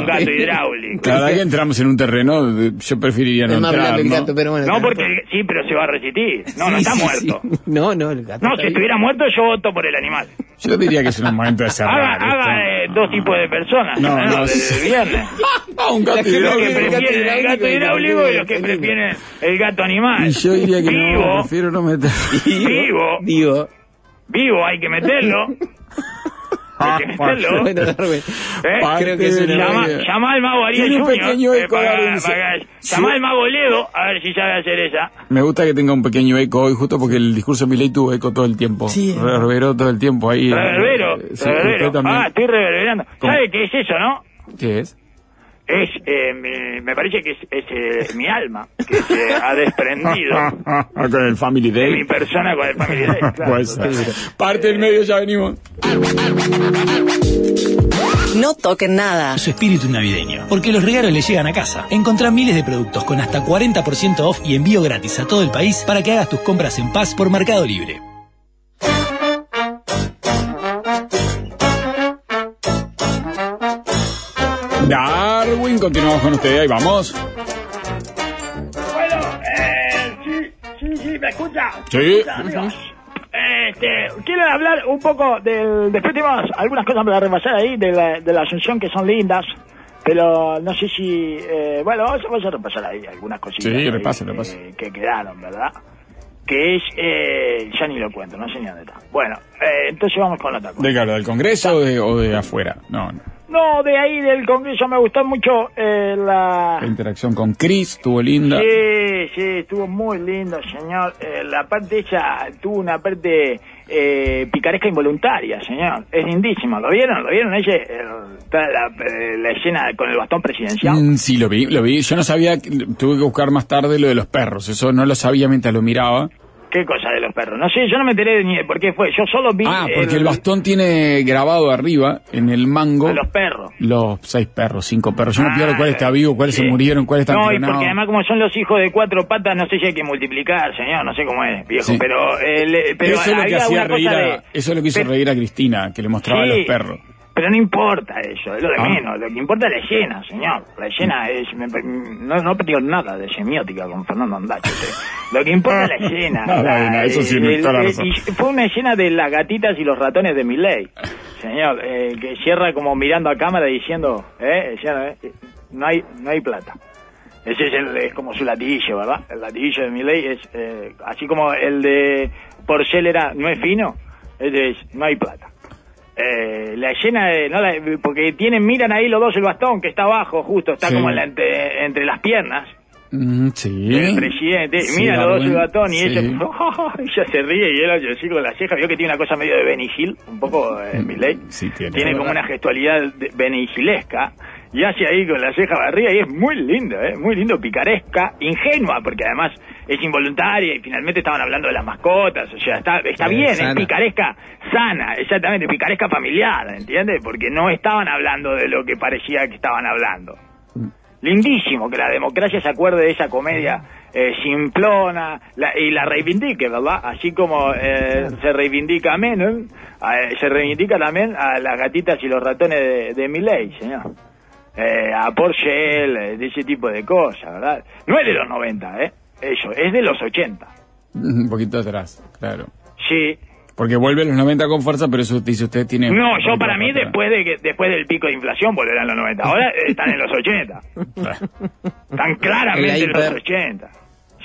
un gato hidráulico. La verdad que entramos en un terreno, de- yo preferiría no entrar, ¿no? gato, pero bueno. No, porque el- sí, pero se va a resistir. No, no Sí, está sí, muerto. sí. No, no, el gato. No, si bien. estuviera muerto yo voto por el animal. Yo diría que es un momento de cerrar. Haga, esto. haga eh, dos tipos de personas. No, no, sí. viernes. Ah, un gato que Los que hidráulico. prefiere- prefieren el gato hidráulico y los que prefieren el gato animal. Y yo diría que no, Vivo, prefiero no meter. vivo, Digo, vivo, hay que meterlo. Hay que meterlo. bueno, Darwin, ¿Eh? creo que es una Llama, al mago Ariel Tiene un Junior, pequeño eh, eco, para- para- llama al mago Ledo a ver si sabe hacer esa. Me gusta que tenga un pequeño eco hoy, justo porque el discurso de Milei tuvo eco todo el tiempo. Sí. Reverberó todo el tiempo ahí. Reverbero, Eh, sí, reverbero. usted también. Ah, estoy reverberando. ¿Cómo? ¿Sabe qué es eso, no? ¿Qué es? Es, eh, mi- me parece que es, es, eh, mi alma que se ha desprendido Con el Family de mi Day. persona con el Family Day. claro. Ser. Parte del medio, ya venimos. No toquen nada. su espíritu navideño, porque los regalos le llegan a casa. Encontrá miles de productos con hasta 40% off y envío gratis a todo el país para que hagas tus compras en paz por Mercado Libre. Continuamos con usted, ahí vamos. Bueno, eh, sí, sí, sí, ¿me escucha? Sí. ¿Me escucha, amigos? Este, quiero hablar un poco del... Después tenemos algunas cosas para repasar ahí de la, de la Asunción que son lindas, pero no sé si... Eh, bueno, vamos, vamos a repasar ahí algunas cositas. Sí, ahí, repase, eh, que quedaron, ¿verdad? Que es... Eh, ya ni lo cuento, no sé ni dónde está. Bueno, eh, entonces vamos con otra cosa. ¿De habla? ¿Del Congreso o de, o de afuera? No, no. No, de ahí del Congreso me gustó mucho eh, la... La interacción con Chris estuvo linda. Sí, sí, estuvo muy lindo, señor. Eh, la parte ella tuvo una parte eh, picaresca involuntaria, señor. Es lindísimo. ¿Lo vieron? ¿Lo vieron? Toda la, la escena con el bastón presidencial. Mm, sí, lo vi, lo vi. Yo no sabía, tuve que buscar más tarde lo de los perros. Eso no lo sabía mientras lo miraba. ¿Qué cosa de los perros? No sé, yo no me enteré ni de por qué fue. Yo solo vi... Ah, porque el bastón tiene grabado arriba, en el mango, A los perros. los seis perros, cinco perros. Yo no Ah, pierdo cuál está vivo, cuáles sí. se murieron, cuáles están No, y porque además como son los hijos de cuatro patas, no sé si hay que multiplicar, señor, no sé cómo es, viejo, Sí. pero, eh, le- pero eso es lo que hacía reír a, de... eso es lo que hizo reír a Cristina, que le mostraba a los perros. Pero no importa eso, es lo de Ah. menos. Lo que importa es la escena, señor. La escena es... me- no, no digo nada de semiótica con Fernando Andache. usted. Lo que importa es la escena. Ah, la- eso sí, el- la razón. y fue una escena de las gatitas y los ratones de Milley. Señor, eh, que cierra como mirando a cámara diciendo, eh, cierra, eh, no hay no hay plata. Ese es, el, es como su latillo, ¿verdad? El latillo de Milley es eh, así como el de Porcel era no es fino, este es no hay plata. Eh, la escena de, no la- porque tienen miran ahí los dos el bastón que está abajo justo está Sí. como en la entre, entre las piernas Mm, sí. el presidente Sí, mira los dos el bastón y sí. ella, ella se ríe y él oye, así con la ceja vio que tiene una cosa medio de Benny Hill un poco eh, Milley Sí, tiene. tiene como una gestualidad Hillesca y hace ahí con la ceja barriga y es muy lindo, ¿eh? muy lindo, picaresca, ingenua, porque además es involuntaria y finalmente estaban hablando de las mascotas, o sea, está, está Sí, bien, sana. es picaresca sana, exactamente, picaresca familiar, ¿entiendes? Porque no estaban hablando de lo que parecía que estaban hablando. Lindísimo que la democracia se acuerde de esa comedia eh, simplona la- y la reivindique, ¿verdad? Así como eh, se reivindica a Menem, eh, se reivindica también a las gatitas y los ratones de, de Milley, señor. Eh, a Porchel, eh, de ese tipo de cosas, ¿verdad? No es de los 90, ¿eh? Eso, es de los 80. Un poquito atrás, claro. Sí. Porque vuelve a los 90 con fuerza, pero eso dice usted tiene... No, yo para mí atrás. después de que después del pico de inflación volverán los 90. Ahora están en los 80. Están claramente en los hiper. 80.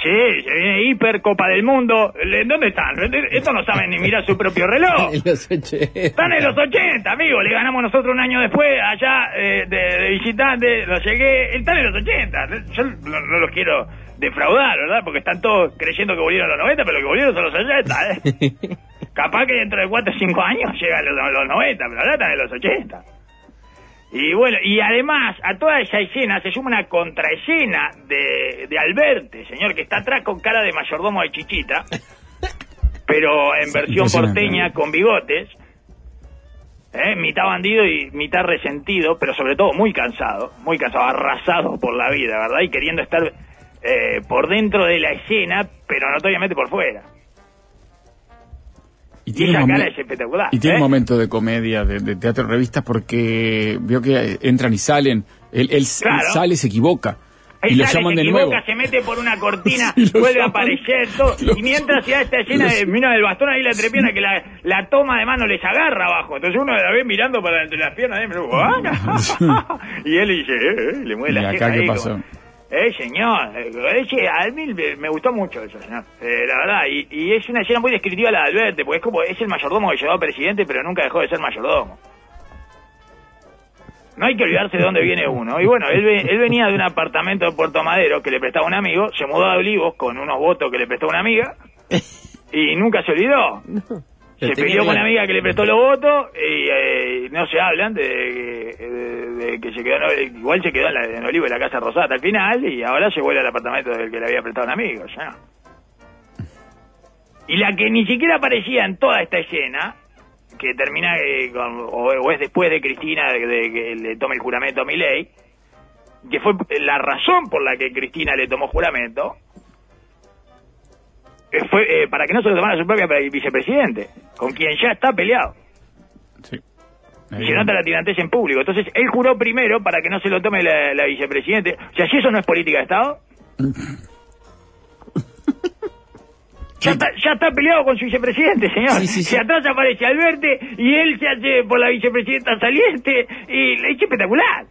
Sí, se viene hiper Copa del Mundo. ¿En dónde están? Estos no saben ni mirar su propio reloj. En los 80. Están en los 80, amigo. Le ganamos nosotros un año después allá eh, de, de visitante. Lo llegué. Están en los 80. Yo no, no los quiero defraudar, ¿verdad? Porque están todos creyendo que volvieron a los 90, pero que volvieron son los 80, ¿eh? Capaz que dentro de 4 o 5 años llegan los, los 90, pero ahora están en los 80. Y bueno, y además a toda esa escena se suma una contraescena de, de Alberte, señor, que está atrás con cara de mayordomo de Chichita, pero en versión porteña con bigotes, ¿eh? mitad bandido y mitad resentido, pero sobre todo muy cansado, muy cansado, arrasado por la vida, ¿verdad? Y queriendo estar eh, por dentro de la escena, pero notoriamente por fuera. Y Y tiene, esa un cara es espectacular. y tiene ¿eh? un momento de comedia, de, de teatro revistas, porque vio que entran y salen. Él, él- él Claro. sale, se equivoca. Ahí y lo sale, llaman se de equivoca, nuevo. se mete por una cortina, Sí, vuelve a llaman. aparecer todo. Lo- Y mientras se da esta escena de mira del bastón ahí la entrepierna que la, la toma de mano les agarra abajo. Entonces uno la ve mirando para entre las piernas de "Ah". y él dice, eh, eh, le mueve ¿Y la acá qué ahí pasó? como, Eh, señor, eh, ese- a mí me gustó mucho eso, señor. Eh, la verdad, y, y es una escena muy descriptiva la de Alberte, porque es como, es el mayordomo que llegó a presidente, pero nunca dejó de ser mayordomo. No hay que olvidarse de dónde viene uno. Y bueno, él, él venía de un apartamento de Puerto Madero que le prestaba un amigo, se mudó a Olivos con unos votos que le prestó una amiga, y nunca se olvidó. Se peleó con la amiga que le prestó los votos y eh, no se hablan de, de- de que se quedó, en- igual se quedó en, la, en Olivo en la Casa Rosada hasta el final y ahora se vuelve al apartamento del que le había prestado un amigo. ya. Y la que ni siquiera aparecía en toda esta escena, que termina eh, con- o, o es después de Cristina de, que le tome el juramento a Milei, que fue la razón por la que Cristina le tomó juramento, fue eh, para que no se lo tomara su propia pre- vicepresidente, con quien ya está peleado. Sí. Y se nota la tirantez en público. Entonces, él juró primero para que no se lo tome la, la vicepresidente. O sea, si eso no es política de Estado. Ya está, ya está peleado con su vicepresidente, señor. Sí, sí, sí. Si atrás aparece Alberte y él se hace por la vicepresidenta saliente y le dice espectacular.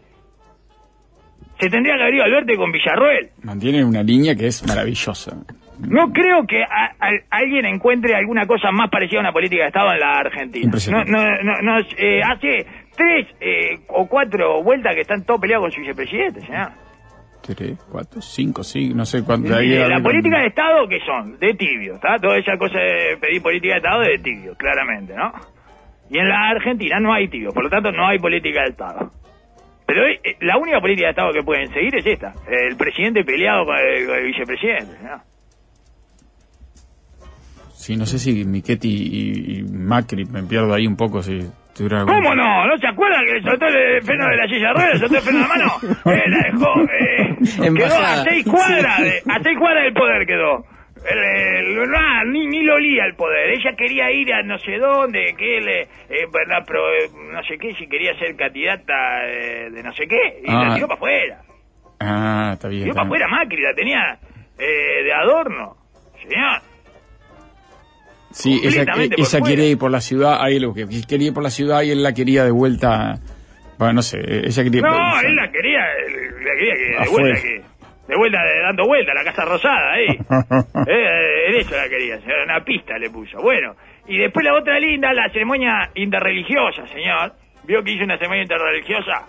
Se tendría que haber ido Alberte con Villarroel. Mantiene una línea que es maravillosa. No creo que a- a- alguien encuentre alguna cosa más parecida a una política de Estado en la Argentina. No, no, no, no, eh, hace tres eh, o cuatro vueltas que están todos peleados con su vicepresidente, señor. Tres, cuatro, cinco, sí, no sé cuánto. ahí Eh, era- la política de Estado, ¿qué son? De tibio, ¿está? Toda esa cosa de pedir política de Estado de tibio, claramente, ¿no? Y en la Argentina no hay tibio, por lo tanto no hay política de Estado. Pero eh, la única política de Estado que pueden seguir es esta, el presidente peleado con el, con el vicepresidente, ¿no? Sí, no sé si Michetti y, y Macri, me pierdo ahí un poco si algún- ¿Cómo no? ¿No se acuerdan que le soltó el freno de la silla de ruedas? ¿Le soltó el freno de la mano? Eh, la dejó, eh, quedó a seis cuadras, de- a seis cuadras del poder quedó. El- el- no, ni, ni lo olía el poder. Ella quería ir a no sé dónde, que él, eh, eh, verdad, pero, eh, no sé qué, si quería ser candidata eh, de no sé qué, y Ah. la tiró para afuera. Ah, está bien. Tiró está para afuera Macri, la tenía eh, de adorno. Señor. Sí, fuera. quería ir por la ciudad, ahí lo que quería ir por la ciudad y él la quería de vuelta. Bueno, no sé, ella quería. No, él la quería, la quería que de vuelta, que, de vuelta de- dando vuelta a la Casa Rosada, ahí. eh, en eso la quería, señor, una pista le puso. Bueno, y después la otra linda, la ceremonia interreligiosa, señor. Vio que hizo una ceremonia interreligiosa.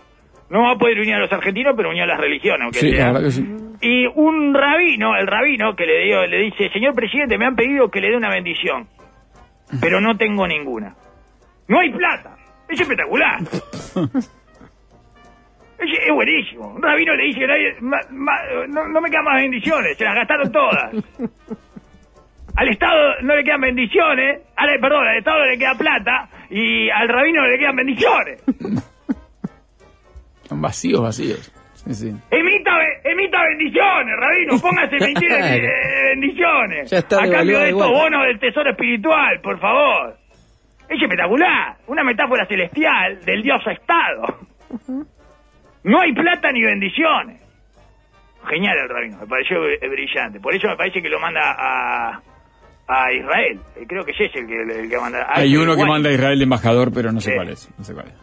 No va a poder unir a los argentinos, pero unió a las religiones, aunque Sí, sea. la verdad que sí. Y un rabino, el rabino que le dio, le dice, señor presidente, me han pedido que le dé una bendición, pero no tengo ninguna. No hay plata. Es espectacular. Es, buenísimo. Un rabino le dice ma- ma- no, no me quedan más bendiciones, se las gastaron todas. Al Estado no le quedan bendiciones, al, perdón, al Estado no le queda plata y al rabino no le quedan bendiciones. Son vacíos, vacíos. Sí, sí. Emita, emita bendiciones, Rabino, póngase 20 de Claro. de bendiciones. Ya está a cambio de estos bonos del tesoro espiritual, por favor. Es espectacular, una metáfora celestial del dios Estado. No hay plata ni bendiciones. Genial el Rabino, me pareció br- brillante. Por eso me parece que lo manda a, a Israel. Eh, Creo que ese es el que, el que manda. a Hay uno que manda a Israel de embajador, pero no sé Sí. cuál es. No sé cuál es.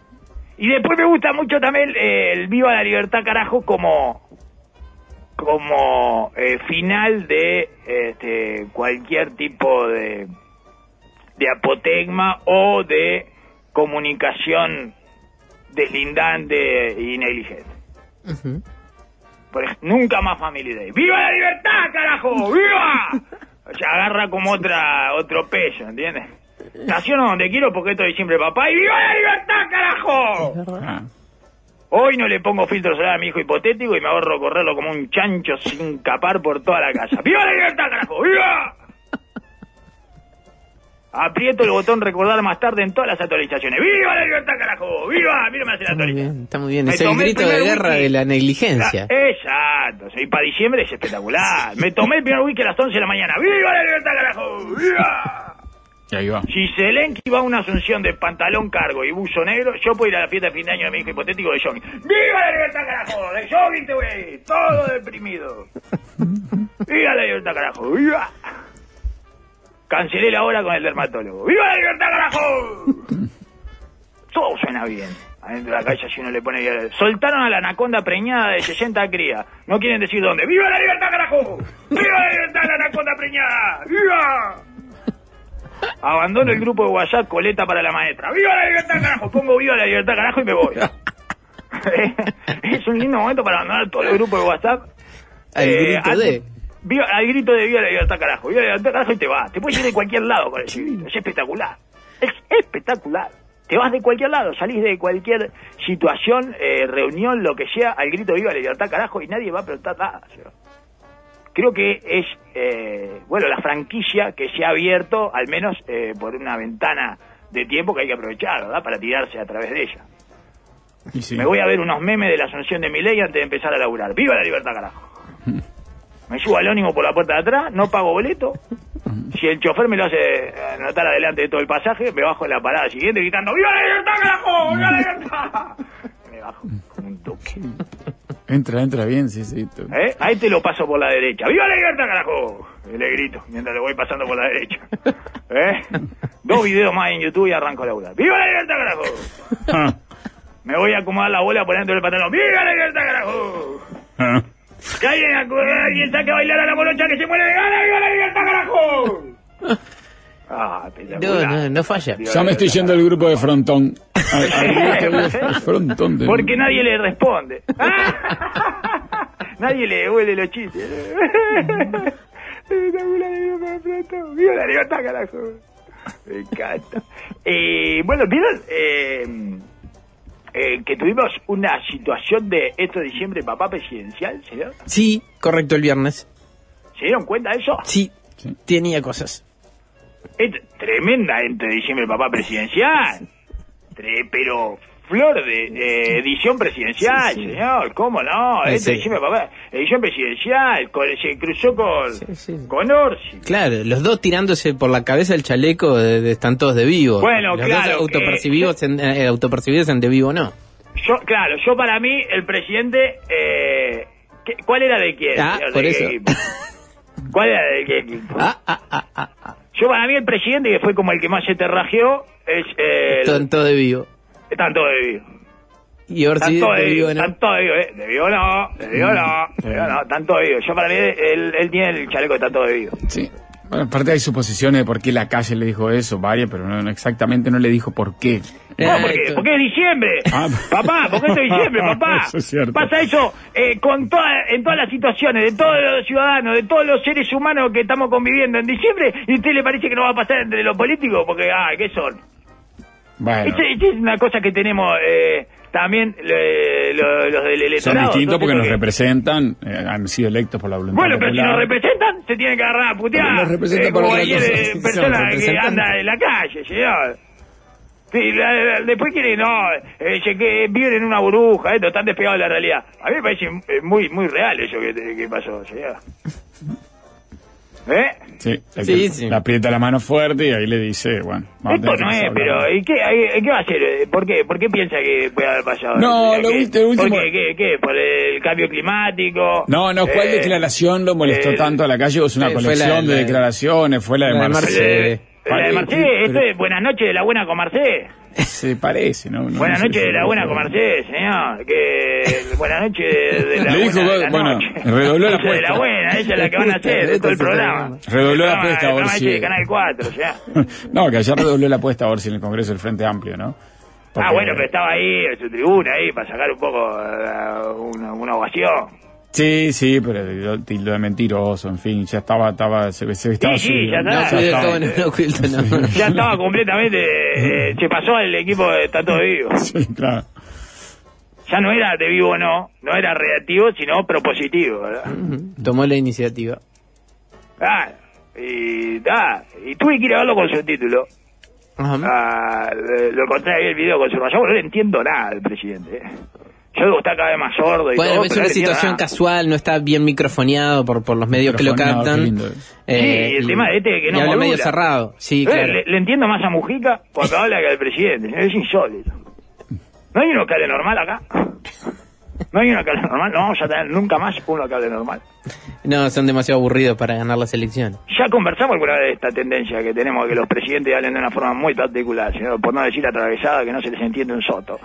Y después me gusta mucho también eh, el Viva la Libertad Carajo como como eh, final de este, cualquier tipo de de apotegma o de comunicación deslindante y negligente. Por ej- nunca más Family Day. ¡Viva la libertad, carajo! ¡Viva! O sea, agarra como otra otro peso, ¿entiendes? Estaciono donde quiero porque esto es siempre papá y ¡Viva la libertad, carajo! Ah, Hoy no le pongo filtro solar a mi hijo hipotético y me ahorro correrlo como un chancho sin capar por toda la casa. ¡Viva la libertad, carajo! ¡Viva! Aprieto el botón recordar más tarde en todas las actualizaciones. ¡Viva la libertad, carajo! ¡Viva! Mira, me hace la Está muy actualización. bien, está muy bien. Me Es el grito de guerra de la negligencia. Exacto, y para diciembre es espectacular. Me tomé el primer whisky a las 11 de la mañana. ¡Viva la libertad, carajo! ¡Viva! Y ahí va. Si Zelensky va a una asunción de pantalón cargo y buzo negro, yo puedo ir a la fiesta de fin de año de mi hijo hipotético de jogging. ¡Viva la libertad, carajo! De jogging te voy a ir, todo deprimido. ¡Viva la libertad, carajo! ¡Viva! Cancelé la hora con el dermatólogo. ¡Viva la libertad, carajo! Todo suena bien. Adentro de la calle si uno le pone... Soltaron a la anaconda preñada de 60 crías. No quieren decir dónde. ¡Viva la libertad, carajo! ¡Viva la libertad, la anaconda preñada! ¡Viva! Abandono el grupo de WhatsApp, coleta para la maestra. ¡Viva la libertad, carajo! Pongo viva la libertad, carajo, y me voy. es un lindo momento para abandonar todo el grupo de WhatsApp. Al Eh, grito antes- de. viva- al grito de viva la libertad, carajo. Viva la libertad, carajo, y te vas. Te puedes ir de cualquier lado con ese grito. Es espectacular. Es espectacular. Te vas de cualquier lado, salís de cualquier situación, eh, reunión, lo que sea, al grito de viva la libertad, carajo, y nadie va a preguntar nada. Creo que es, eh, bueno, la franquicia que se ha abierto, al menos eh, por una ventana de tiempo que hay que aprovechar, ¿verdad? Para tirarse a través de ella. Y sí. Me voy a ver unos memes de la asunción de mi ley antes de empezar a laburar. ¡Viva la libertad, carajo! Me subo al ónimo por la puerta de atrás, no pago boleto. Si el chofer me lo hace eh, anotar adelante de todo el pasaje, me bajo en la parada siguiente gritando ¡Viva la libertad, carajo! ¡Viva la libertad! Me bajo con un toque. Entra, entra bien, sí, sí. tú- ¿Eh? A este lo paso por la derecha. ¡Viva la libertad, carajo! Y le grito mientras le voy pasando por la derecha. ¿Eh? Dos videos más en YouTube y arranco a laburar. ¡Viva la libertad, carajo! Me voy a acomodar la bola por dentro del pantalón. ¡Viva la libertad, carajo! Que alguien, alguien saque a bailar a la morocha que se muere de gana. ¡Viva la libertad, carajo! Ah. No, no, no falla. Viva Ya la me estoy yendo del grupo de frontón. Frontón de- Porque nadie le responde. nadie le devuelve los chistes. Viva la libertad, carajo. Me encanta. Eh, bueno, ¿vieron eh, eh, que tuvimos una situación de esto de diciembre papá presidencial, señor? Sí, correcto, el viernes. ¿Se dieron cuenta de eso? Sí, Sí. tenía cosas. Es tremendamente diciembre, papá, presidencial. Pero flor de eh, edición presidencial, señor, ¿cómo no? Eh, Este sí. diciembre, papá, edición presidencial, con- se cruzó con, con Orsi. Claro, los dos tirándose por la cabeza el chaleco de, de- están todos de vivo. Bueno, los claro, Dos autopercibidos, en, eh, autopercibidos en de vivo no. Yo, claro, yo para mí, el presidente, eh, ¿qué- ¿cuál era de quién? Ah, señor? por ¿De qué eso. ¿Cuál era de qué equipo? Ah, ah, ah, ah, ah. Yo para mí el presidente, que fue como el que más se terrajeó, es... Eh, el- Están todos de vivo. Están todos de vivo. Y Orsi Están todos de de vivo no. todos de vivo, ¿eh? De vivo no, de vivo no, de vivo no, todos de vivo. Yo para mí, él, él tiene el chaleco de están todos de vivo. Sí. Bueno, aparte hay suposiciones de por qué la calle le dijo eso, varias, pero no, no- exactamente no le dijo por qué. No, Ah, porque, es diciembre. Ah. Papá, porque es diciembre, papá. Eso es cierto. Pasa eso eh, con toda, en todas las situaciones, de todos los ciudadanos, de todos los seres humanos que estamos conviviendo en diciembre, y a usted le parece que no va a pasar entre los políticos, porque, ah, ¿qué son? Bueno, Esta esta es una cosa que tenemos eh, también eh, lo- los del electorado. son distintos porque nos representan, eh, han sido electos por la voluntad Bueno, pero si nos representan, se tienen que agarrar a putear. Pero nos representan eh, por otra cosa. eh, persona son que anda en la calle, señor. Sí, la- la- después quieren, no, eh, que viven en una burbuja, esto, están despegados de la realidad. A mí me parece eh, muy muy real eso que, que pasó, señor. ¿Eh? Sí, Sí, sí. le aprieta la mano fuerte y ahí le dice, bueno, vamos a Esto no es, hablar. pero ¿y qué, eh, qué va a hacer? Eh, ¿Por qué? ¿Por qué piensa que puede haber pasado? No, lo ulti- último- ¿Por qué? ¿Qué? ¿Qué? ¿Por el cambio climático? No, no, ¿cuál Eh, declaración lo molestó eh, tanto a la calle? Es una eh, colección la- de la- declaraciones, fue la de la de Marcelo. Marcelo. Eh, la de Marcés, esto es Buenas noches de la buena con Marcés. Se parece, ¿no? No Buenas noches de la buena con Marcés, señor. Que buenas noches de la Le dijo, buena de la bueno, noche. redobló la Esa de la apuesta. buena, esa es la que van a hacer de todo el programa. Redobló la apuesta, programa Orsi. de Canal 4, o sea. No, que ayer redobló la apuesta a ver si en el Congreso del Frente Amplio, ¿no? Porque- Ah, bueno, pero estaba ahí en su tribuna, ahí, para sacar un poco eh, una, una ovación. Sí, sí, pero lo, tildó de mentiroso, en fin, ya estaba, estaba, se, se estaba sí, subido. ya. No, estaba. todo, no, no, oculto, no. Ya estaba completamente, eh, se pasó al equipo de Tato de Vivo. Sí, claro. Ya no era de vivo no, no era reactivo, sino propositivo, ¿verdad? Tomó la iniciativa. Ah, y, ah, y tuve que ir a verlo con subtítulo. Ajá. Ah, le- lo encontré ahí el video con su rayado, no le entiendo nada al presidente. eh. Yo digo, está cada vez más sordo y Bueno, todo, es pero una situación casual, no está bien microfoneado por, por los medios que lo captan. Eh, Sí, el tema de este que no y habla medio cerrado. Sí, claro. le, le entiendo más a Mujica cuando habla que al presidente. Es insólito. ¿No hay uno que hable normal acá? ¿No hay uno que hable normal? No vamos a tener nunca más uno que hable normal. No, son demasiado aburridos para ganar las elecciones. Ya conversamos alguna vez de esta tendencia que tenemos, que los presidentes hablen de una forma muy particular, señor, por no decir atravesada, que no se les entiende un soto.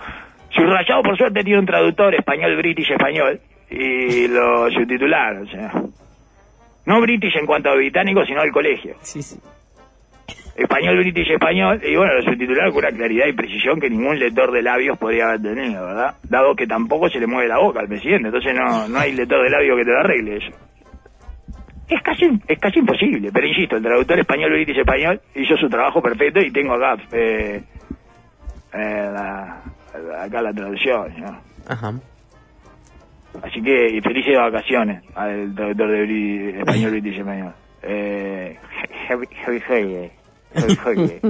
Subrayado, por suerte, tiene un traductor español, british, español, y lo subtitularon, o sea. No british en cuanto a británico, sino al colegio. Sí, sí. Español, british, español, y bueno, lo subtitularon con una claridad y precisión que ningún lector de labios podría haber tenido, ¿verdad? Dado que tampoco se le mueve la boca al presidente, entonces no, no hay lector de labios que te lo arregle eso. Es casi, es casi imposible, pero insisto, el traductor español, british, español hizo su trabajo perfecto y tengo acá, eh, eh, la- acá la traducción, ¿no? Ajá. Así que y felices vacaciones al traductor de español, british, español. Eh, holiday. Happy holiday.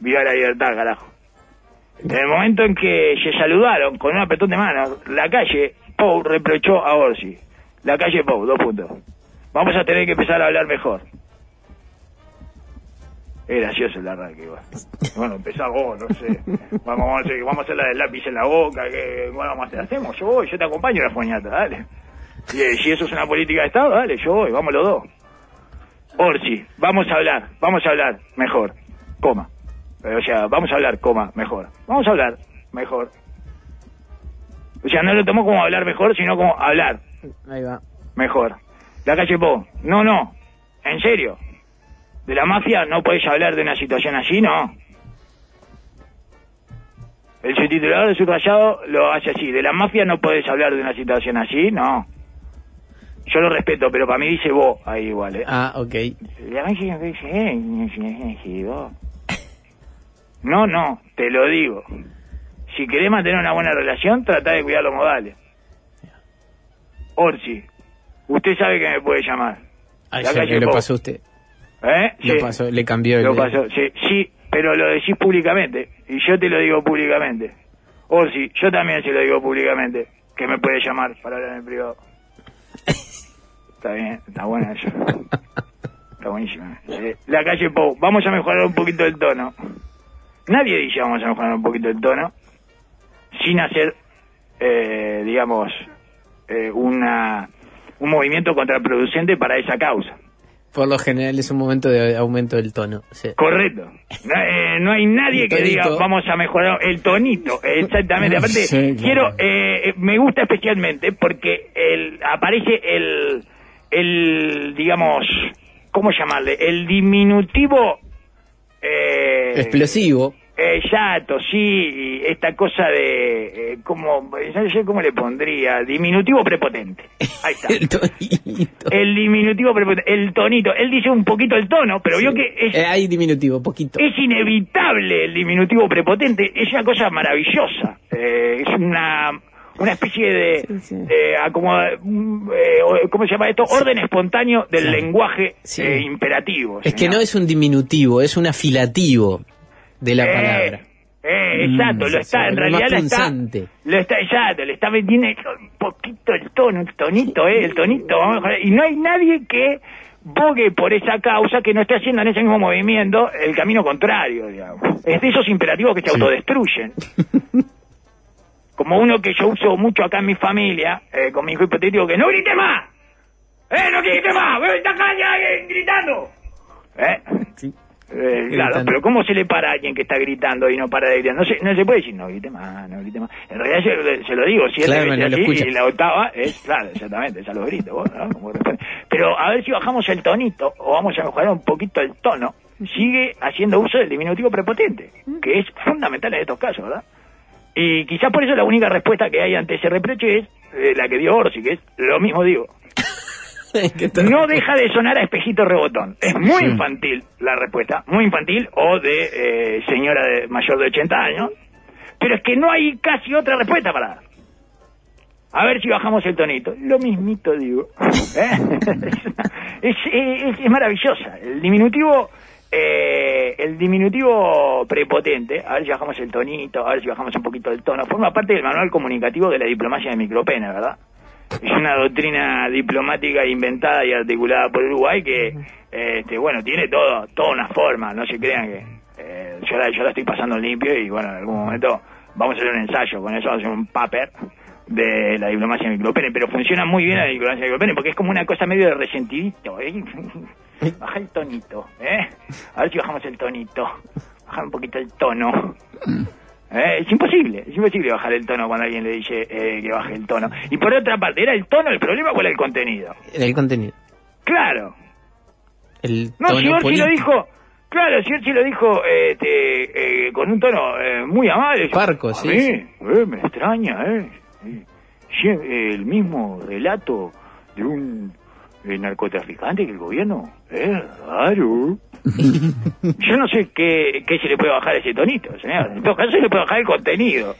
Viva la libertad, carajo. En el momento en que se saludaron con un apretón de manos, la calle Pou reprochó a Orsi. La calle Pou, dos puntos. Vamos a tener que empezar a hablar mejor. Es gracioso el arranque, igual. Bueno, empezá vos, no sé. Vamos, vamos, a hacer, vamos a hacer la del lápiz en la boca. Que, bueno, vamos a hacer, hacemos, yo voy, yo te acompaño a la foñata, dale. Y, eh, si eso es una política de Estado, dale, yo voy, vamos los dos. Orsi, vamos a hablar, vamos a hablar mejor, coma. O sea, vamos a hablar, coma, mejor. Vamos a hablar mejor. O sea, no lo tomó como hablar mejor, sino como hablar Ahí va. mejor. La calle Po, no, no, en serio. De la mafia no podés hablar de una situación así, no. El subtitulador de subrayado lo hace así. De la mafia no podés hablar de una situación así, no. Yo lo respeto, pero para mí dice vos ahí igual, ¿eh? Ah, ok. No eh, no eh, vos. No, no, te lo digo. Si querés mantener una buena relación, trata de cuidar los modales. Orsi, usted sabe que me puede llamar. Ahí que lo pasó usted. ¿Eh? Lo Sí. pasó, le cambió el... Lo pasó, sí, sí, pero lo decís públicamente. Y yo te lo digo públicamente. O sí, yo también se lo digo públicamente. Que me puede llamar para hablar en el privado. Está bien, está bueno eso. Está buenísimo. Eh, la calle Pou, vamos a mejorar un poquito el tono. Nadie dice vamos a mejorar un poquito el tono sin hacer, eh, digamos, eh, una un movimiento contraproducente para esa causa. Por lo general es un momento de aumento del tono. sí. Correcto. No, eh, no hay nadie que diga vamos a mejorar el tonito. Exactamente. Aparte, Sí, claro. quiero, eh, eh, me gusta especialmente porque el, aparece el, el, digamos, ¿cómo llamarle? El diminutivo. Eh, Explosivo. Exacto, sí, y esta cosa de, eh, ¿cómo, no sé cómo le pondría, diminutivo prepotente. Ahí está. El tonito. El diminutivo prepotente, el tonito. Él dice un poquito el tono, pero vio que es, Eh, hay diminutivo, poquito. es inevitable el diminutivo prepotente. Es una cosa maravillosa. Eh, es una una especie de, Sí, sí. de acomoda- mm, eh, ¿cómo se llama esto? Orden espontáneo del lenguaje Sí. eh, imperativo. Es que no es un diminutivo, es un afilativo de la Eh, palabra. Eh, exacto, Mm, lo está, en realidad lo está, lo está, exacto, le está vendiendo un poquito el tono, el tonito, eh, el tonito, vamos a mejorar. y no hay nadie que bogue por esa causa que no esté haciendo en ese mismo movimiento el camino contrario, digamos. Es de esos imperativos que se Sí. autodestruyen. Como uno que yo uso mucho acá en mi familia, eh, con mi hijo hipotético, que no grite más, eh, no grite más, está acá ya, eh, gritando, eh, Sí. Eh, claro, pero ¿cómo se le para a alguien que está gritando y no para de gritar? No se, no se puede decir, no grite más, no grite más. En realidad se, se lo digo, si es Claro, lo así, y la octava es, claro, exactamente, ya lo grito, vos, ¿no? Como. Pero a ver si bajamos el tonito o vamos a mejorar un poquito el tono, sigue haciendo uso del diminutivo prepotente, que es fundamental en estos casos, ¿verdad? Y quizás por eso la única respuesta que hay ante ese reproche es eh, la que dio Orsi, que es lo mismo digo. No deja de sonar a espejito rebotón. Es muy Sí. infantil la respuesta, muy infantil o de eh, señora de mayor de 80 años, pero es que no hay casi otra respuesta para dar. A ver si bajamos el tonito. Lo mismito digo. ¿Eh? es, es- es maravillosa. El diminutivo, eh, el diminutivo prepotente, a ver si bajamos el tonito, a ver si bajamos un poquito el tono, forma parte del manual comunicativo de la diplomacia de micropena, ¿verdad? Es una doctrina diplomática inventada y articulada por Uruguay que, este, bueno, tiene todo, toda una forma, no se crean que eh, yo, la, yo la estoy pasando limpio y, bueno, en algún momento vamos a hacer un ensayo con eso, vamos a hacer un paper de la diplomacia micropene, pero funciona muy bien la diplomacia micropene porque es como una cosa medio de resentidito, ¿eh? Baja el tonito, ¿eh? A ver si bajamos el tonito, bajar un poquito el tono. Eh, es imposible, es imposible bajar el tono cuando alguien le dice eh, que baje el tono. Y por otra parte, ¿era el tono el problema o era el contenido? El contenido. Claro. El No, si político. lo dijo, claro, si Orsi lo dijo eh, este, eh, con un tono eh, muy amable. Parco, sí, mí, sí. eh, me extraña, ¿eh? Eh, el mismo relato de un eh, narcotraficante que el gobierno. Es raro. Yo no sé qué, qué se le puede bajar a ese tonito, señor. En todo caso, se le puede bajar el contenido.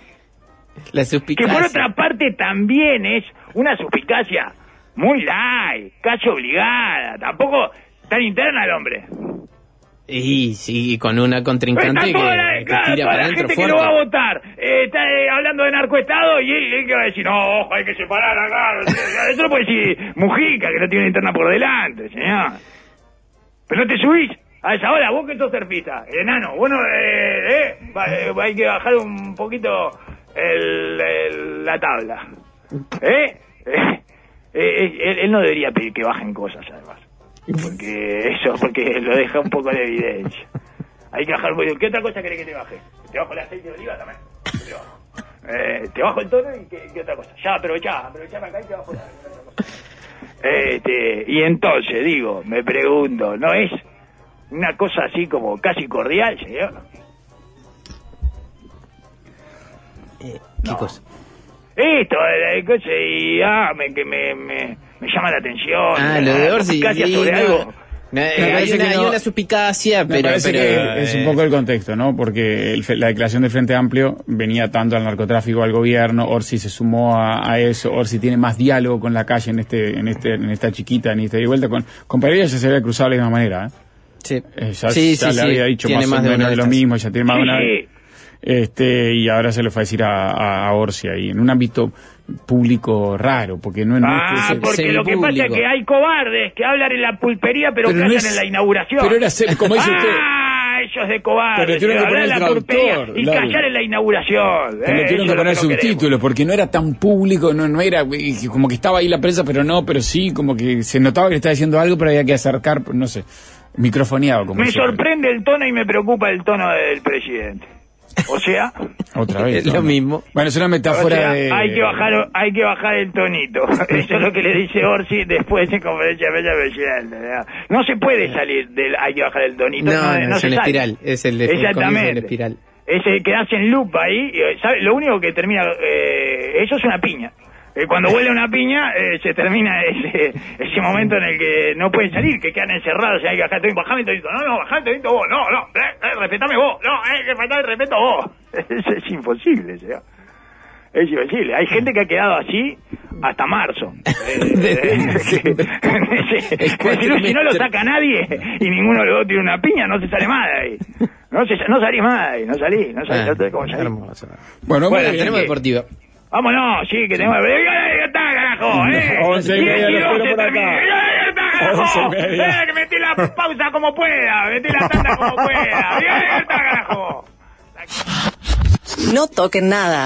La Que suspicacia. por otra parte también es una suspicacia muy light, casi obligada. Tampoco tan interna el hombre. Y sí, con una contrincante que, la, que claro, tira para la gente que fuerte. lo va a votar. Eh, está eh, hablando de narcoestado y él, él que va a decir, no, ojo, hay que separar acá. Eso lo puede decir Mujica, que no tiene interna por delante, señor. Pero no te subís a esa hora, vos que sos surfista, enano. Bueno, eh, eh, eh, hay que bajar un poquito el, el- la tabla. ¿Eh? Eh, eh, él, él no debería pedir que bajen cosas, además. Porque eso, porque lo deja un poco de evidencia. Hay que bajar un poquito. ¿Qué otra cosa querés que te baje? ¿Te bajo el aceite de oliva también? Te bajo. Eh, te bajo el tono y qué, qué otra cosa. Ya, aprovechá, aprovechame acá y te bajo la ¿qué otra cosa? Este, y entonces, digo, me pregunto, ¿no es una cosa así como casi cordial, señor? Eh, ¿Qué cosa? Esto, eh, eh, cosa, y ah, me, que me, me, me llama la atención. Ah, lo de Orsi. Sí, sobre no. algo. No, eh, Me hay, parece una, hay suspicacia, pero... parece pero, que es un eh, poco el contexto, ¿no? Porque el fe- la declaración del Frente Amplio venía tanto al narcotráfico al gobierno, Orsi se sumó a, a eso, Orsi tiene más diálogo con la calle en este, en este, en esta chiquita, en esta de vuelta, con, con Pereira ya se había cruzado de la misma manera, ¿eh? Sí. Eh, ya Sí, ya sí, le sí. había dicho más, más o menos de lo mismo, ya tiene más de una Sí, Este, y ahora se lo fue a decir a, a, a Orsi ahí, en un ámbito público raro, porque no, no Ah, es que se- porque lo que pasa es que hay cobardes que hablan en la pulpería pero, Pero que no hacen es- en la inauguración. pero era ser- como dice usted. Ah, ellos de cobardes. Pero que poner en la traductor, y callar en la inauguración. Pero Eh, tuvieron que poner subtítulos porque no era tan público, no, no era como que estaba ahí la prensa, pero no, pero sí, como que se notaba que le estaba diciendo algo, pero había que acercar, no sé, microfoneado. Como Me sorprende el tono y me preocupa el tono del presidente. O sea, Otra vez. Es lo ¿no? mismo. Bueno, es una o metáfora sea, de. hay que bajar hay que bajar el tonito. Eso es lo que le dice Orsi después en conferencia de presidente. No se puede salir del hay que bajar el tonito. No, no, es se una espiral. Es el, el Exactamente. espiral. Ese quedarse en loop ahí, ¿sabe? lo único que termina, eh, eso es una piña. Eh, cuando huele una piña, eh, se termina ese, ese momento en el que no pueden salir, que quedan encerrados y hay que bajar bajame el tonito, no, no, bajame el tonito vos, no, no, eh, eh, respetame vos, no, eh, que falta el respeto vos. Eso es imposible, señor. Es imposible. Hay gente que ha quedado así hasta marzo. Eh, si, no, no lo saca nadie y ninguno de los dos tiene una piña, no se sale más de ahí. No, se, no salís más de ahí, no salí, no salí, Ah, no sé cómo salir. hermoso. Bueno, Bueno. Tenemos deportiva. Vámonos, sí, que tenemos... ¡Ya está, carajo! ¿eh? Once y media, lo espero por acá. ¡Eh, que metí la pausa como pueda! ¡Metí la tanda como pueda! ¡Ya está, carajo! No toquen nada.